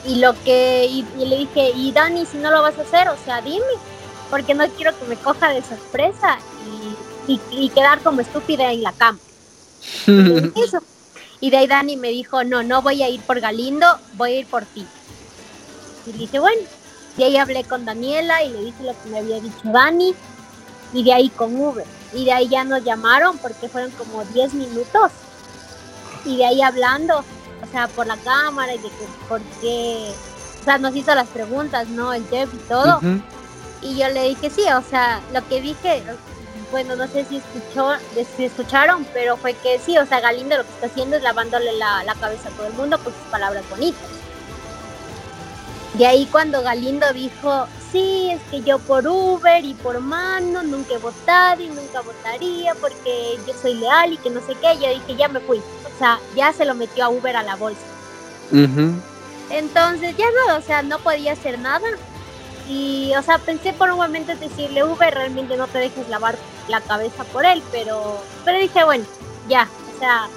Y lo que, y, le dije, y Dani, si no lo vas a hacer, o sea, dime, porque no quiero que me coja de sorpresa y, y, quedar como estúpida en la cama. eso. Y de ahí Dani me dijo, no, no voy a ir por Galindo, voy a ir por ti. Y dije, bueno, y ahí hablé con Daniela y le dije lo que me había dicho Dani. Y de ahí con Uber. Y de ahí ya nos llamaron porque fueron como 10 minutos. Y de ahí hablando, o sea, por la cámara y de que por qué, o sea, nos hizo las preguntas, ¿no? El Jeff y todo. Y yo le dije, sí, o sea, lo que dije, bueno, no sé si escuchó, si escucharon, pero fue que sí, o sea, Galindo lo que está haciendo es lavándole la, la cabeza a todo el mundo con sus palabras bonitas. De ahí cuando Galindo dijo, sí, es que yo por Uber y por mano nunca he votado y nunca votaría porque yo soy leal y que no sé qué, yo dije, ya me fui. O sea, ya se lo metió a Uber a la bolsa. Entonces ya no, o sea, no podía hacer nada. Y, o sea, pensé por un momento decirle, Uber, realmente no te dejes lavar la cabeza por él, pero, pero dije, bueno, ya, o sea,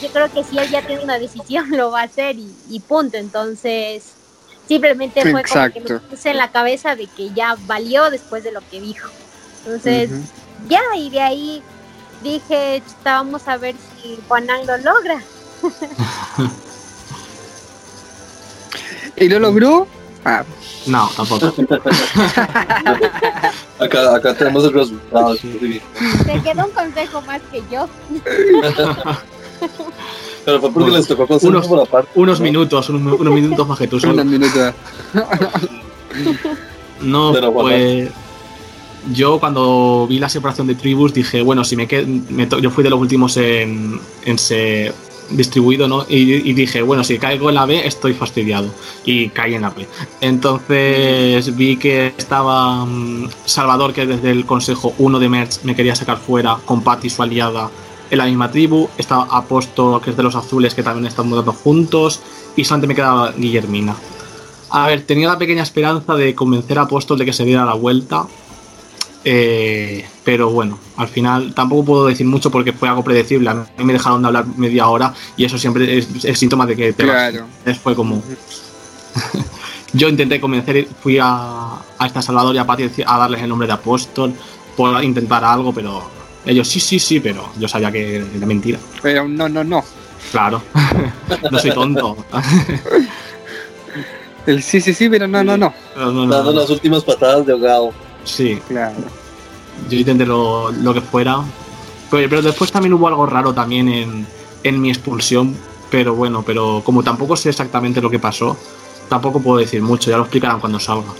yo creo que si él ya tiene una decisión, lo va a hacer y, y punto. Entonces, Simplemente fue como que me puse en la cabeza de que ya valió después de lo que dijo. Entonces, ya, y de ahí dije, vamos a ver si Juanan lo logra. ¿Y lo logró? Ah. No, tampoco. acá, acá tenemos el resultado. Te quedó un consejo más que yo. Pero fue porque les tocó unos, por aparte. Unos minutos, unos, minutos más que tú solo. minutos. no, pues. Yo cuando vi la separación de tribus dije, bueno, si me quedo. yo fui de los últimos en, en ser distribuido, ¿no? Y, dije, bueno, si caigo en la B estoy fastidiado. Y caí en la B. Entonces vi que estaba mm, Salvador, que desde el Consejo 1 de Merch me quería sacar fuera, con Patty, su aliada, en la misma tribu, estaba Aposto, que es de los azules, que también están mudando juntos, y solamente me quedaba Guillermina. A ver, tenía la pequeña esperanza de convencer a Apóstol de que se diera la vuelta, eh, pero bueno, al final tampoco puedo decir mucho porque fue algo predecible. A mí me dejaron de hablar media hora y eso siempre es, síntoma de que te claro. Fue como. Yo intenté convencer, fui a, a esta Salvador y a Pati a darles el nombre de Apóstol por intentar algo, pero ellos, sí, sí, sí, pero yo sabía que era mentira. Pero no, no, no. Claro, no soy tonto. El sí, sí, sí, pero no, no, no. Dando las últimas patadas de ahogado. Sí. Claro. Yo intenté lo, que fuera. Pero, después también hubo algo raro también en, en mi expulsión. Pero bueno, pero como tampoco sé exactamente lo que pasó, tampoco puedo decir mucho, ya lo explicarán cuando salga.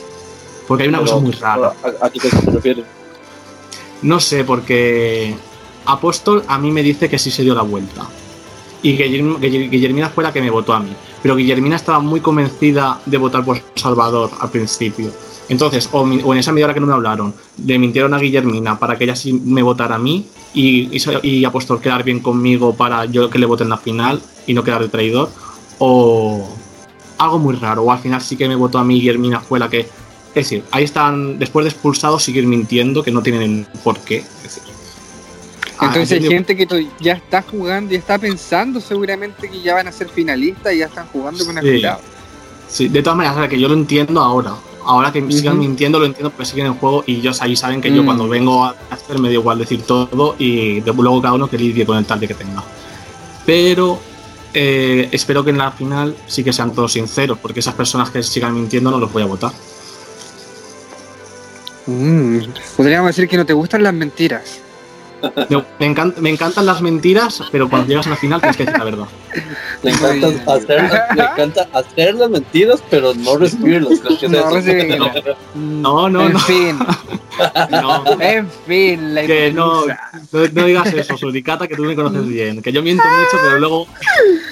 Porque hay una cosa muy rara. ¿A, qué te refieres? No sé, porque Apóstol a mí me dice que sí se dio la vuelta. Y que Guillerm- Guiller- Guillermina fue la que me votó a mí. Pero Guillermina estaba muy convencida de votar por Salvador al principio. Entonces, o, mi- o en esa media hora que no me hablaron, le mintieron a Guillermina para que ella sí me votara a mí y, y, y quedar bien conmigo para yo que le vote en la final y no quedar de traidor. O algo muy raro. O al final sí que me votó a mí Guillermina fue la que. Es decir, ahí están, después de expulsados, siguen mintiendo que no tienen por qué. Es decir, ah, Entonces hay gente que ya está jugando y está pensando seguramente que ya van a ser finalistas y ya están jugando con el Sí. Sí, de todas maneras, que yo lo entiendo ahora. Ahora que sigan mintiendo, lo entiendo porque siguen en juego y ellos ahí saben que yo Mm. cuando vengo a hacer me da igual decir todo y luego cada uno que lidie con el tarde que tenga. Pero eh, espero que en la final sí que sean todos sinceros, porque esas personas que sigan mintiendo no los voy a votar. Mm, Podríamos decir que no te gustan las mentiras. Me, me encan- me encantan las mentiras, pero cuando llegas a la final tienes que decir la verdad. Le encanta, hacer, le encanta hacer las mentiras, pero no recibirlas. No recibirlas. No, no, en no. fin, no. en fin, la Que no, no, no digas eso, Suricata, que tú me conoces bien. Que yo miento mucho, pero luego,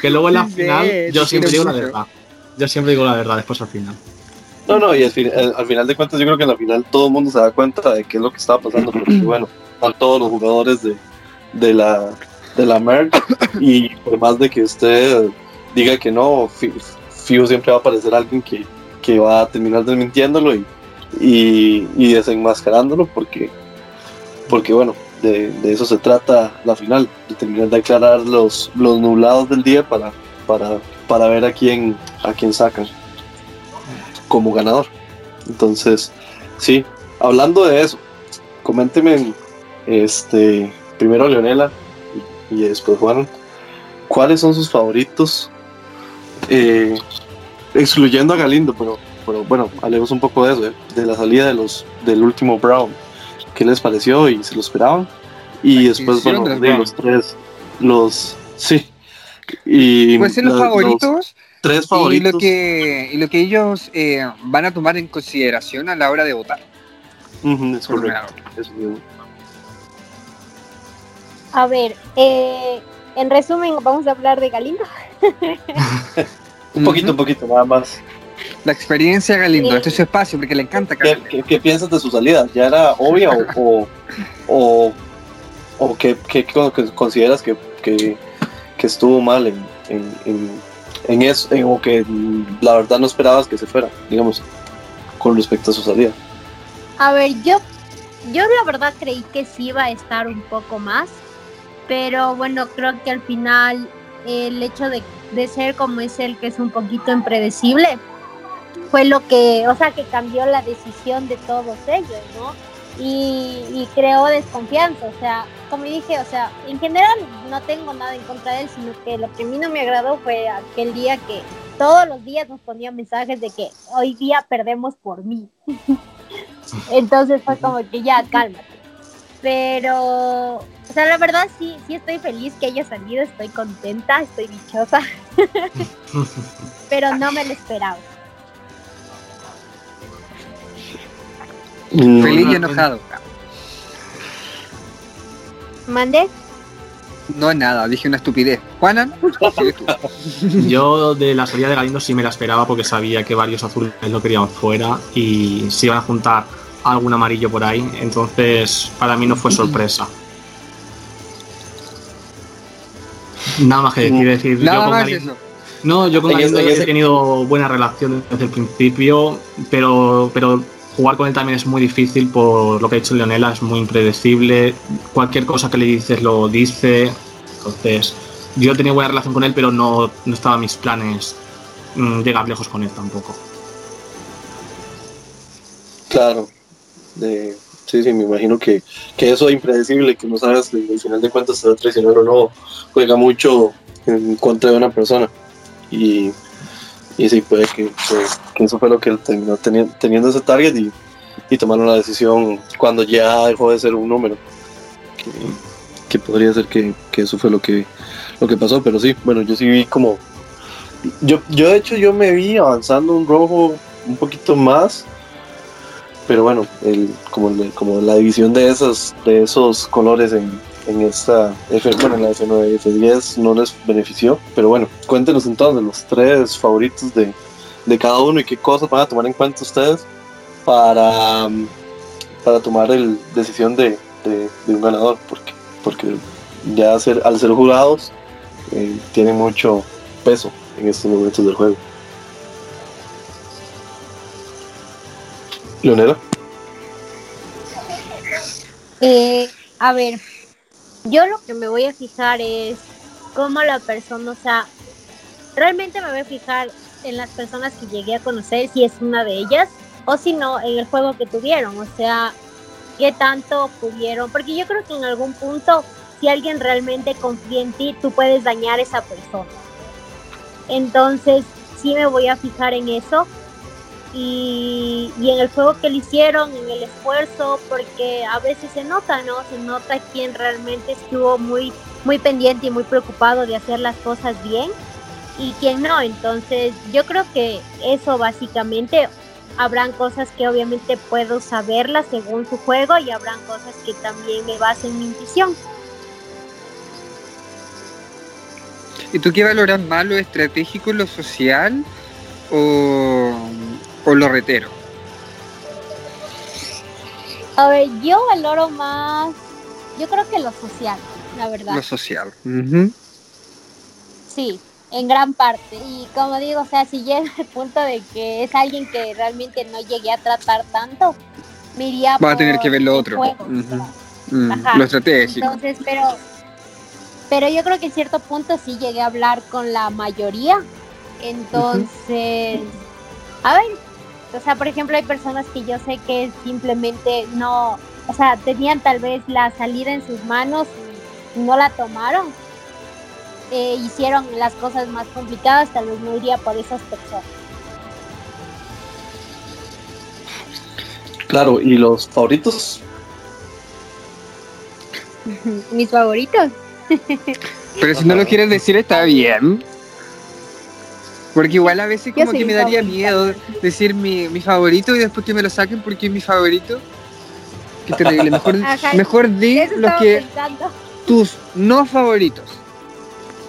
que luego en la final sí, yo siempre digo la verdad. Yo siempre digo la verdad después al final. No, no, y al, fin- al- al final de cuentas yo creo que al final todo el mundo se da cuenta de qué es lo que estaba pasando, porque bueno, están todos los jugadores de, de la de la Merck y por más de que usted diga que no, fi- fijo siempre va a aparecer alguien que, que va a terminar desmintiéndolo y, y, y desenmascarándolo porque, porque bueno, de, de eso se trata la final, de terminar de aclarar los, los nublados del día para, para, para ver a quién, a quién sacan como ganador. Entonces, sí, hablando de eso, coménteme, este, primero Leonela y, y después Juan, ¿cuáles son sus favoritos? Eh, excluyendo a Galindo, pero, pero bueno, hablemos un poco de eso, eh, de la salida de los, del último Brown. ¿Qué les pareció y se lo esperaban? Y La después, bueno, de Brown. los tres, los, sí. Y ser los la- favoritos tres y favoritos. lo que, y lo que ellos eh, van a tomar en consideración a la hora de votar. Ujú, es correcto. eso mismo. A ver, eh, en resumen, vamos a hablar de Galindo. Un poquito, un poquito, nada más. La experiencia de Galindo, Sí. este es su espacio porque le encanta ¿Qué, Galindo. qué, qué piensas de su salida? ¿Ya era obvia o, o, o, o qué, qué consideras que, que, que estuvo mal en, en, en, en eso? en- o que la verdad no esperabas que se fuera, digamos, con respecto a su salida. A ver, yo, yo la verdad creí que sí iba a estar un poco más, pero bueno, creo que al final el hecho de, de ser como es el que es un poquito impredecible fue lo que, o sea, que cambió la decisión de todos ellos, ¿no? Y, y creó desconfianza, o sea, como dije, o sea, en general no tengo nada en contra de él, sino que lo que a mí no me agradó fue aquel día que todos los días nos ponía mensajes de que hoy día perdemos por mí. Entonces fue como que ya, cálmate. Pero, o sea, la verdad sí, sí estoy feliz que haya salido, estoy contenta, estoy dichosa, pero no me lo esperaba. Mm, Feliz y no, enojado. ¿Mande? No nada, dije una estupidez. Tú. Yo de la salida de Galindo sí me la esperaba porque sabía que varios azules lo querían fuera y se iban a juntar algún amarillo por ahí. Entonces, para mí no fue sorpresa. Nada más que decir, decir yo con más Galindo- eso. No, yo con Galindo he tenido buena relación desde el principio, pero, pero jugar con él también es muy difícil por lo que ha dicho Leonela, es muy impredecible. Cualquier cosa que le dices lo dice. Entonces, yo tenía buena relación con él, pero no, no estaba en mis planes mm, llegar lejos con él tampoco. Claro. Sí, sí, me imagino que, que eso es impredecible, que no sabes que al final de cuentas te va a traicionar o no, juega mucho en contra de una persona. Y, y sí, puede que, que- eso fue lo que él terminó teni- teniendo ese target y, y tomaron la decisión cuando ya dejó de ser un número. Que, que podría ser que, que eso fue lo que, lo que pasó, pero sí, bueno, yo sí vi como... Yo, yo de hecho yo me vi avanzando un rojo un poquito más pero bueno, el, como, como la división de esos, de esos colores en, en esta F, bueno, en la F9 y F10 no les benefició. Pero bueno, cuéntenos entonces los tres favoritos de, de cada uno y qué cosas van a tomar en cuenta ustedes para, para tomar el decisión de, de- un ganador, porque, porque ya al ser jurados eh, tiene mucho peso en estos momentos del juego. Leonela. Eh, a ver, yo lo que me voy a fijar es cómo la persona, o sea, realmente me voy a fijar en las personas que llegué a conocer, si es una de ellas, o si no, en el juego que tuvieron, o sea, qué tanto pudieron, porque yo creo que en algún punto, si alguien realmente confía en ti, tú puedes dañar a esa persona. Entonces, sí me voy a fijar en eso y, en el juego que le hicieron, en el esfuerzo, porque a veces se nota, ¿no? Se nota quien realmente estuvo muy, muy pendiente y muy preocupado de hacer las cosas bien y quien no. Entonces, yo creo que eso básicamente habrán cosas que obviamente puedo saberlas según su juego y habrán cosas que también me basen en mi intuición. ¿Y tú qué valoras más, lo estratégico, lo social o, o lo retero? A ver, yo valoro más, yo creo que lo social, la verdad. Lo social. Sí, en gran parte. Y como digo, o sea, si llega al punto de que es alguien que realmente no llegué a tratar tanto, me iría Va a tener que ver lo el otro. juego, Ujú. o sea. Mm. Lo estratégico. Entonces, pero, pero yo creo que en cierto punto sí llegué a hablar con la mayoría. Entonces, a ver, o sea, por ejemplo, hay personas que yo sé que simplemente no, o sea, tenían tal vez la salida en sus manos y no la tomaron. Eh, hicieron las cosas más complicadas, tal vez no iría por esas personas. Claro, y los favoritos. Mis favoritos. Pero si no lo quieres decir, está bien. Porque igual a veces como que me daría favorita. miedo decir mi, mi favorito y después que me lo saquen porque es mi favorito. Qué terrible. Mejor, Ajá. mejor di los que pensando. tus no favoritos.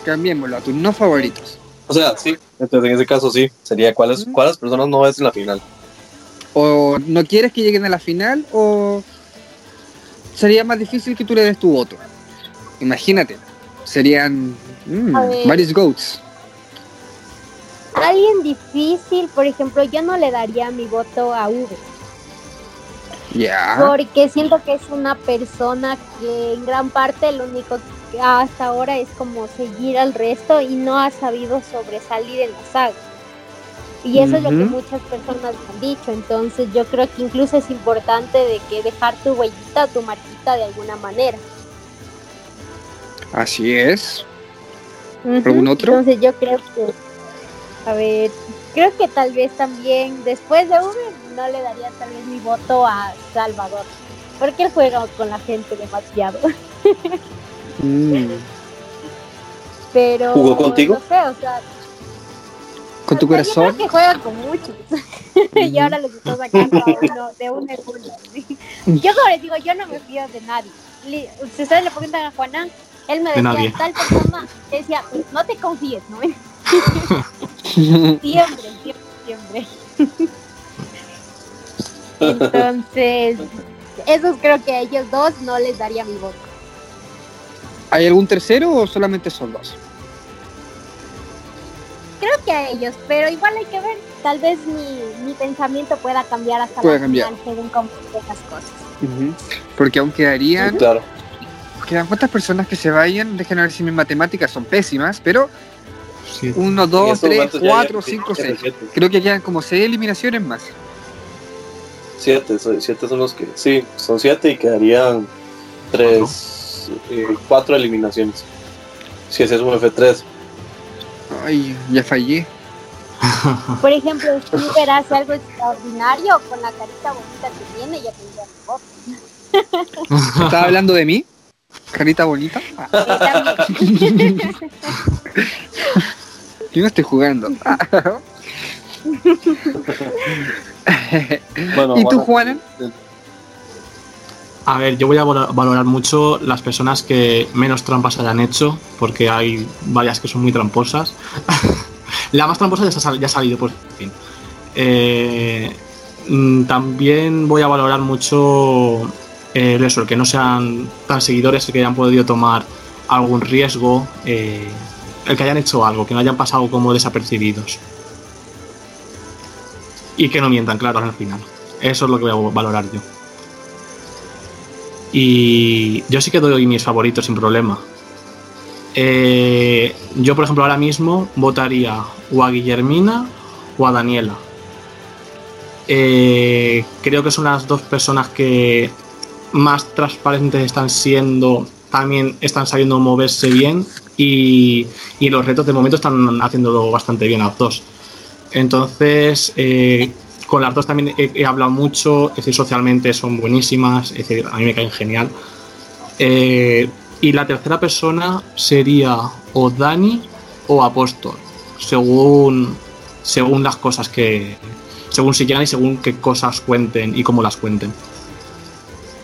Cambiémoslo a tus no favoritos. O sea, sí. Entonces, en ese caso, sí. Sería cuáles, cuáles personas no ves en la final. O no quieres que lleguen a la final o sería más difícil que tú le des tu voto. Imagínate. Serían mm, varios goats. Alguien difícil, por ejemplo, yo no le daría mi voto a V. Ya. Porque siento que es una persona que en gran parte lo único que hasta ahora es como seguir al resto y no ha sabido sobresalir en la saga. Y eso es lo que muchas personas me han dicho. Entonces yo creo que incluso es importante de que dejar tu huellita, tu marquita de alguna manera. Así es. ¿Algún otro? Entonces yo creo que, a ver, creo que tal vez también después de V no le daría tal vez mi voto a Salvador. Porque él juega con la gente demasiado. Mm. Pero. ¿Jugó contigo? No sé, o sea. Con tu o sea, Yo corazón. creo que juega con muchos. y ahora los estoy sacando a uno, de uno en uno. Yo, como les digo, yo no me fío de nadie. Si ustedes le preguntan a Juanán, él me De decía, nadie. tal persona, decía, no te confíes, ¿no? Siempre, siempre, siempre. Entonces, esos creo que a ellos dos no les daría mi voto. ¿Hay algún tercero o solamente son dos? Creo que a ellos, pero igual hay que ver. Tal vez mi, mi pensamiento pueda cambiar hasta Puede la cambiar. final según cómo estén las cosas. Porque aún quedarían, Claro. quedan cuántas personas que se vayan, déjenme ver si mis matemáticas son pésimas, pero Sí. uno, dos, tres, cuatro, cinco, seis. siete. Creo que quedan como seis eliminaciones más. Siete, siete son los que. Sí, son siete y quedarían tres, eh, cuatro eliminaciones. Si ese es un F3. Ay, ya fallé. Por ejemplo, si Uber hace algo extraordinario con la carita bonita que tiene, ya tendría mi voto. ¿Estaba hablando de mí? Carita bonita. Ah, yo no estoy jugando. Bueno, ¿Y tú, bueno, Juanan? A ver, yo voy a valo- valorar mucho las personas que menos trampas hayan hecho, porque hay varias que son muy tramposas. La más tramposa ha ya ha salido, por fin. Eh, mm, también voy a valorar mucho eh, eso, que no sean tan seguidores, que hayan podido tomar algún riesgo, eh, el que hayan hecho algo, que no hayan pasado como desapercibidos. Y que no mientan, claro, al final. Eso es lo que voy a valorar yo. Y yo sí que doy mis favoritos sin problema. Eh, yo, por ejemplo, ahora mismo votaría o a Guillermina o a Daniela. Eh, creo que son las dos personas que más transparentes están siendo, también están sabiendo moverse bien y, y los retos de momento están haciéndolo bastante bien a los dos. Entonces, eh, con las dos también he, hablado mucho, es decir, socialmente son buenísimas, es decir, a mí me caen genial. Eh, y la tercera persona sería o Dani o Apóstol, según, según las cosas que. según si quieran y según qué cosas cuenten y cómo las cuenten.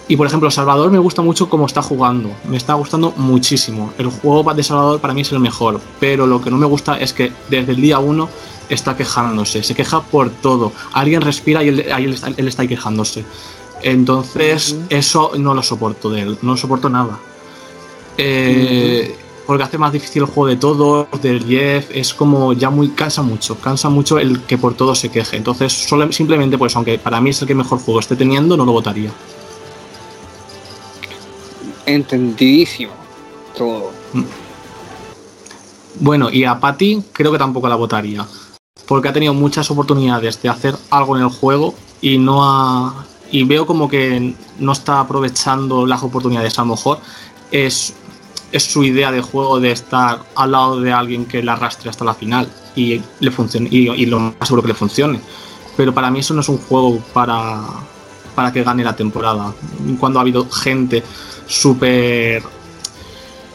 Y por ejemplo, Salvador me gusta mucho cómo está jugando, me está gustando muchísimo. El juego de Salvador para mí es el mejor, pero lo que no me gusta es que desde el día uno está quejándose, se queja por todo. Alguien respira y él, ahí él está, él está quejándose. Entonces, eso no lo soporto de él, no soporto nada. Eh, Porque hace más difícil el juego de todos, del Jeff, es como ya muy cansa mucho, cansa mucho el que por todo se queje. Entonces, solo, simplemente, pues aunque para mí es el que mejor juego esté teniendo, no lo votaría. Entendidísimo. Todo. Bueno, y a Patty creo que tampoco la votaría. Porque ha tenido muchas oportunidades de hacer algo en el juego y no ha. Y veo como que no está aprovechando las oportunidades. A lo mejor es, es su idea de juego de estar al lado de alguien que la arrastre hasta la final y le funcione, y, y lo más seguro que le funcione. Pero para mí eso no es un juego para, para que gane la temporada. Cuando ha habido gente súper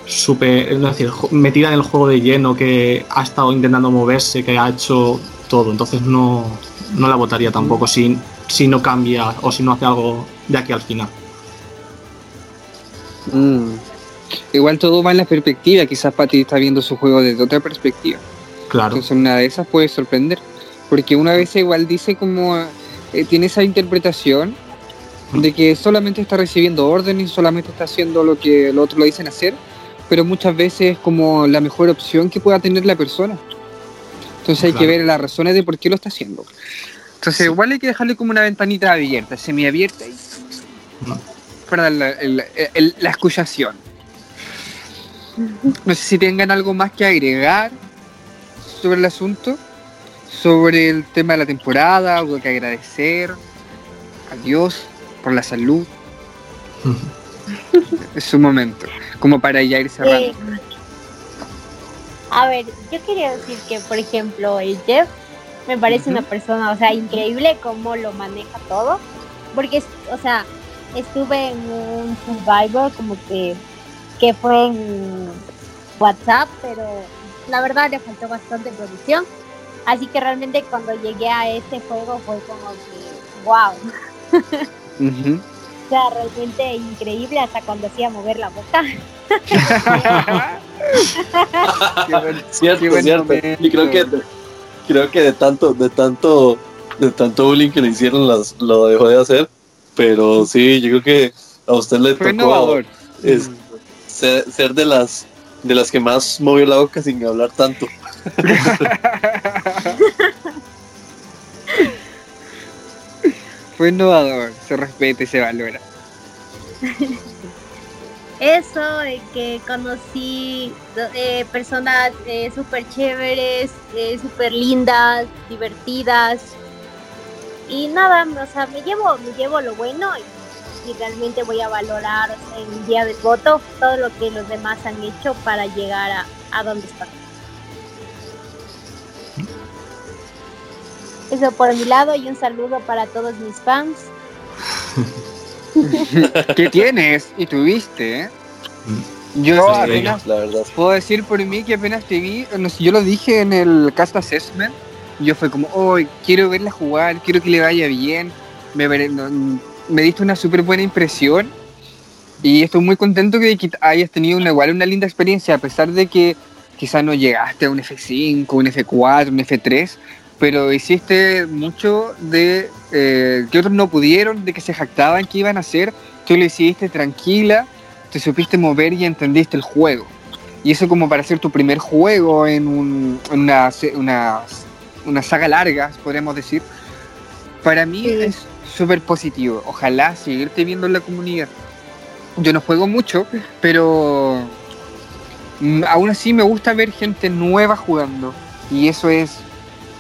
súper es decir, metida en el juego de lleno, que ha estado intentando moverse, que ha hecho todo. Entonces no, no la votaría tampoco si, si no cambia o si no hace algo de aquí al final. Mm. Igual todo va en la perspectiva. Quizás Patty está viendo su juego desde otra perspectiva. Claro. Entonces una de esas puede sorprender. Porque una vez igual dice como... eh, tiene esa interpretación de que solamente está recibiendo órdenes, solamente está haciendo lo que los otros lo dicen hacer, pero muchas veces es como la mejor opción que pueda tener la persona. Entonces hay que ver las razones de por qué lo está haciendo. Entonces igual hay que dejarle como una ventanita abierta, semiabierta y No. para la, el- el- la escuchación. No sé si tengan algo más que agregar sobre el asunto, sobre el tema de la temporada, algo que agradecer a Dios por la salud. Es su momento, como para ya ir cerrando. A ver, yo quería decir que, por ejemplo, el Jeff me parece una persona, o sea, increíble cómo lo maneja todo. Porque, o sea, estuve en un Survivor como que, que fue en WhatsApp, pero la verdad le faltó bastante producción. Así que realmente cuando llegué a este juego fue como que, wow. O sea, realmente increíble hasta cuando hacía mover la boca. Qué buen- Cierto, Qué buen cierto. Y creo que creo que de tanto, de tanto, de tanto bullying que le hicieron las, lo dejó de hacer. Pero sí, yo creo que a usted le Fue tocó es- ser, ser de las de las que más movió la boca sin hablar tanto. Fue innovador, se respeta y se valora. Eso, que conocí eh, personas eh, súper chéveres, eh, súper lindas, divertidas. Y nada, o sea, me llevo, me llevo lo bueno y, y realmente voy a valorar en el día del voto todo lo que los demás han hecho para llegar a, a donde están. Eso por mi lado y un saludo para todos mis fans. ¿Qué tienes? Y tuviste, ¿eh? Yo Sí, apenas La verdad. puedo decir por mí que apenas te vi, no sé, yo lo dije en el cast assessment, yo fue como, oh, quiero verla jugar, quiero que le vaya bien. Me, me diste una súper buena impresión y estoy muy contento que hayas tenido una, igual una linda experiencia, a pesar de que quizás no llegaste a un F5, un F4, un F3, pero hiciste mucho de eh, que otros no pudieron, de que se jactaban que iban a hacer, tú lo hiciste tranquila, te supiste mover y entendiste el juego. Y eso como para hacer tu primer juego en, una, una, saga larga, podríamos decir, para mí es súper positivo. Ojalá seguirte viendo en la comunidad. Yo no juego mucho, pero mm, aún así me gusta ver gente nueva jugando. Y eso es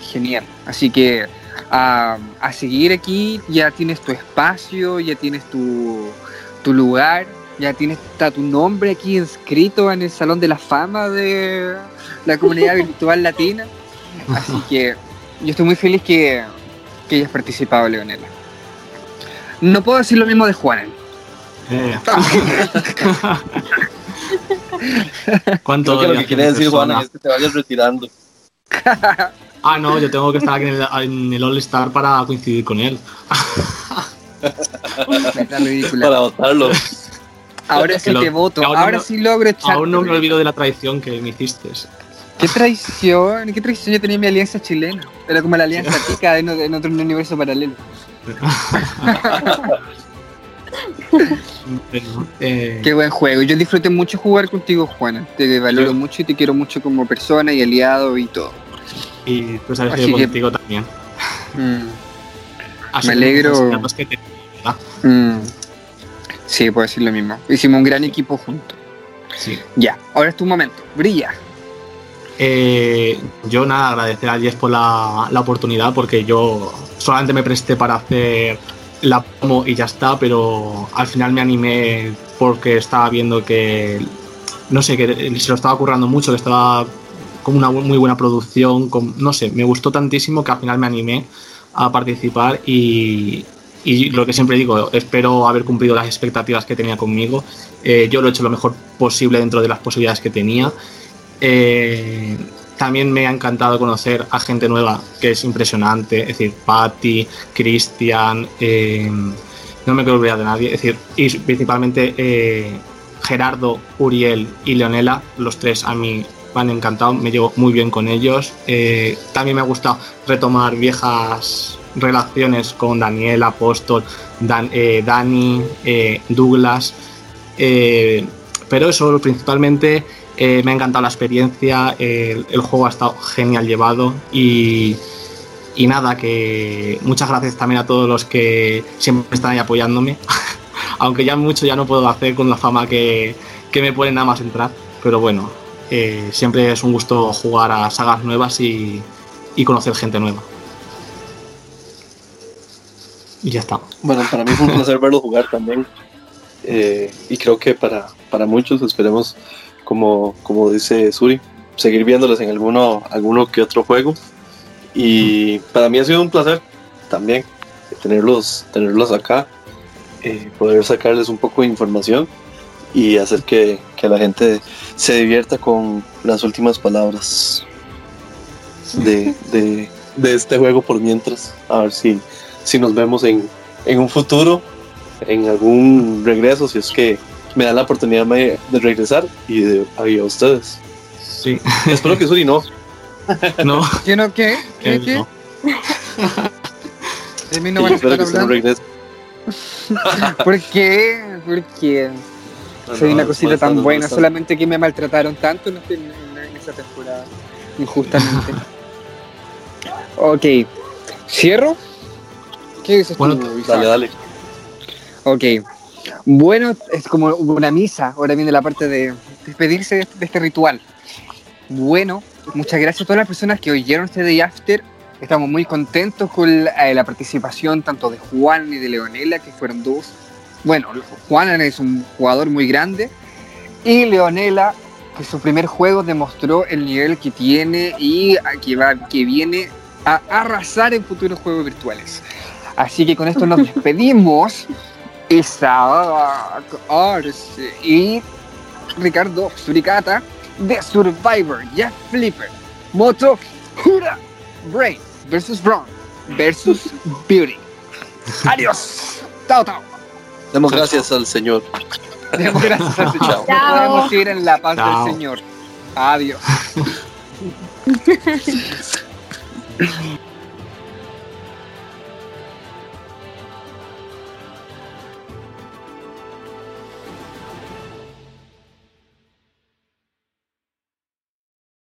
genial. Así que a, seguir aquí, ya tienes tu espacio, ya tienes tu, tu lugar, ya tienes está tu nombre aquí inscrito en el Salón de la Fama de la comunidad virtual latina. Así que yo estoy muy feliz que, que hayas participado, Leonela. No puedo decir lo mismo de Juan. Eh. ¿Cuánto lo que quiere decir Juan es que te vayas retirando. Ah, no, yo tengo que estar aquí en el, All Star para coincidir con él. para votarlo. Ahora sí te voto, ahora sí logro echar. Aún no me olvido de la traición que me hiciste. ¿Qué traición? ¿Qué traición? Yo tenía mi alianza chilena. Era como la alianza tica en, en otro universo paralelo. Eh, Qué buen juego. Yo disfruté mucho jugar contigo, Juana. Te valoro mucho y te quiero mucho como persona y aliado y todo. Y tú sabes que contigo también. Mm, me alegro. Mm, sí, puedo decir lo mismo. Hicimos un gran equipo juntos. Sí. Ya, ahora es tu momento. Brilla. Eh, yo nada, agradecer a Jess por la, la, oportunidad porque yo solamente me presté para hacer la promo y ya está, pero al final me animé porque estaba viendo que, no sé, que se lo estaba currando mucho, que estaba como una muy buena producción, con, no sé, me gustó tantísimo que al final me animé a participar y, y lo que siempre digo, espero haber cumplido las expectativas que tenía conmigo. Eh, yo lo he hecho lo mejor posible dentro de las posibilidades que tenía. Eh, también me ha encantado conocer a gente nueva, que es impresionante, es decir, Patty, Cristian, eh, no me quiero olvidar de nadie, es decir, y principalmente Gerardo, Uriel y Leonela, los tres a mí me han encantado, me llevo muy bien con ellos. Eh, también me ha gustado retomar viejas relaciones con Daniel, Apóstol, eh, Dani, eh, Douglas. pero eso principalmente me ha encantado la experiencia, el, juego ha estado genial llevado y, nada, que muchas gracias también a todos los que siempre están ahí apoyándome, aunque ya mucho ya no puedo hacer con la fama que, que me pueden nada más entrar, pero bueno, eh, siempre es un gusto jugar a sagas nuevas y, conocer gente nueva. Y ya está. Bueno, para mí fue un placer verlo jugar también. Eh, y creo que para, para muchos esperemos, como, como dice Suri, seguir viéndoles en alguno, alguno que otro juego. Y para mí ha sido un placer también tenerlos, tenerlos acá, eh, poder sacarles un poco de información y hacer que, que, la gente se divierta con las últimas palabras de, de, de, este juego por mientras. A ver si, si nos vemos en, en, un futuro, en algún regreso, si es que me dan la oportunidad de, regresar y de a ustedes. Sí. Espero que Suri no. No. ¿Qué no qué? ¿Qué? qué? De mí no van a estar hablando. ¿Por qué? ¿Por qué? Soy una cosita tan buena, solamente que me maltrataron tanto en, esa temporada, injustamente. ok, ¿cierro? ¿Qué dices bueno, Dale, dale. Ok, bueno, es como una misa, ahora viene la parte de despedirse de, este ritual. Bueno, muchas gracias a todas las personas que oyeron este Day After. Estamos muy contentos con la, la participación tanto de Juan y de Leonela, que fueron dos bueno, Juan es un jugador muy grande y Leonela, que su primer juego demostró el nivel que tiene y que, va, que viene a arrasar en futuros juegos virtuales. Así que con esto nos despedimos. Arce y Ricardo Suricata de Survivor, Jeff Flipper, Moto, Hura, Brain, versus Braun versus Beauty. Adiós. Chao, chao. Demos gracias al Señor. Demos gracias al Señor. Chao. Chao. Podemos ir en la paz Chao. del Señor. Adiós.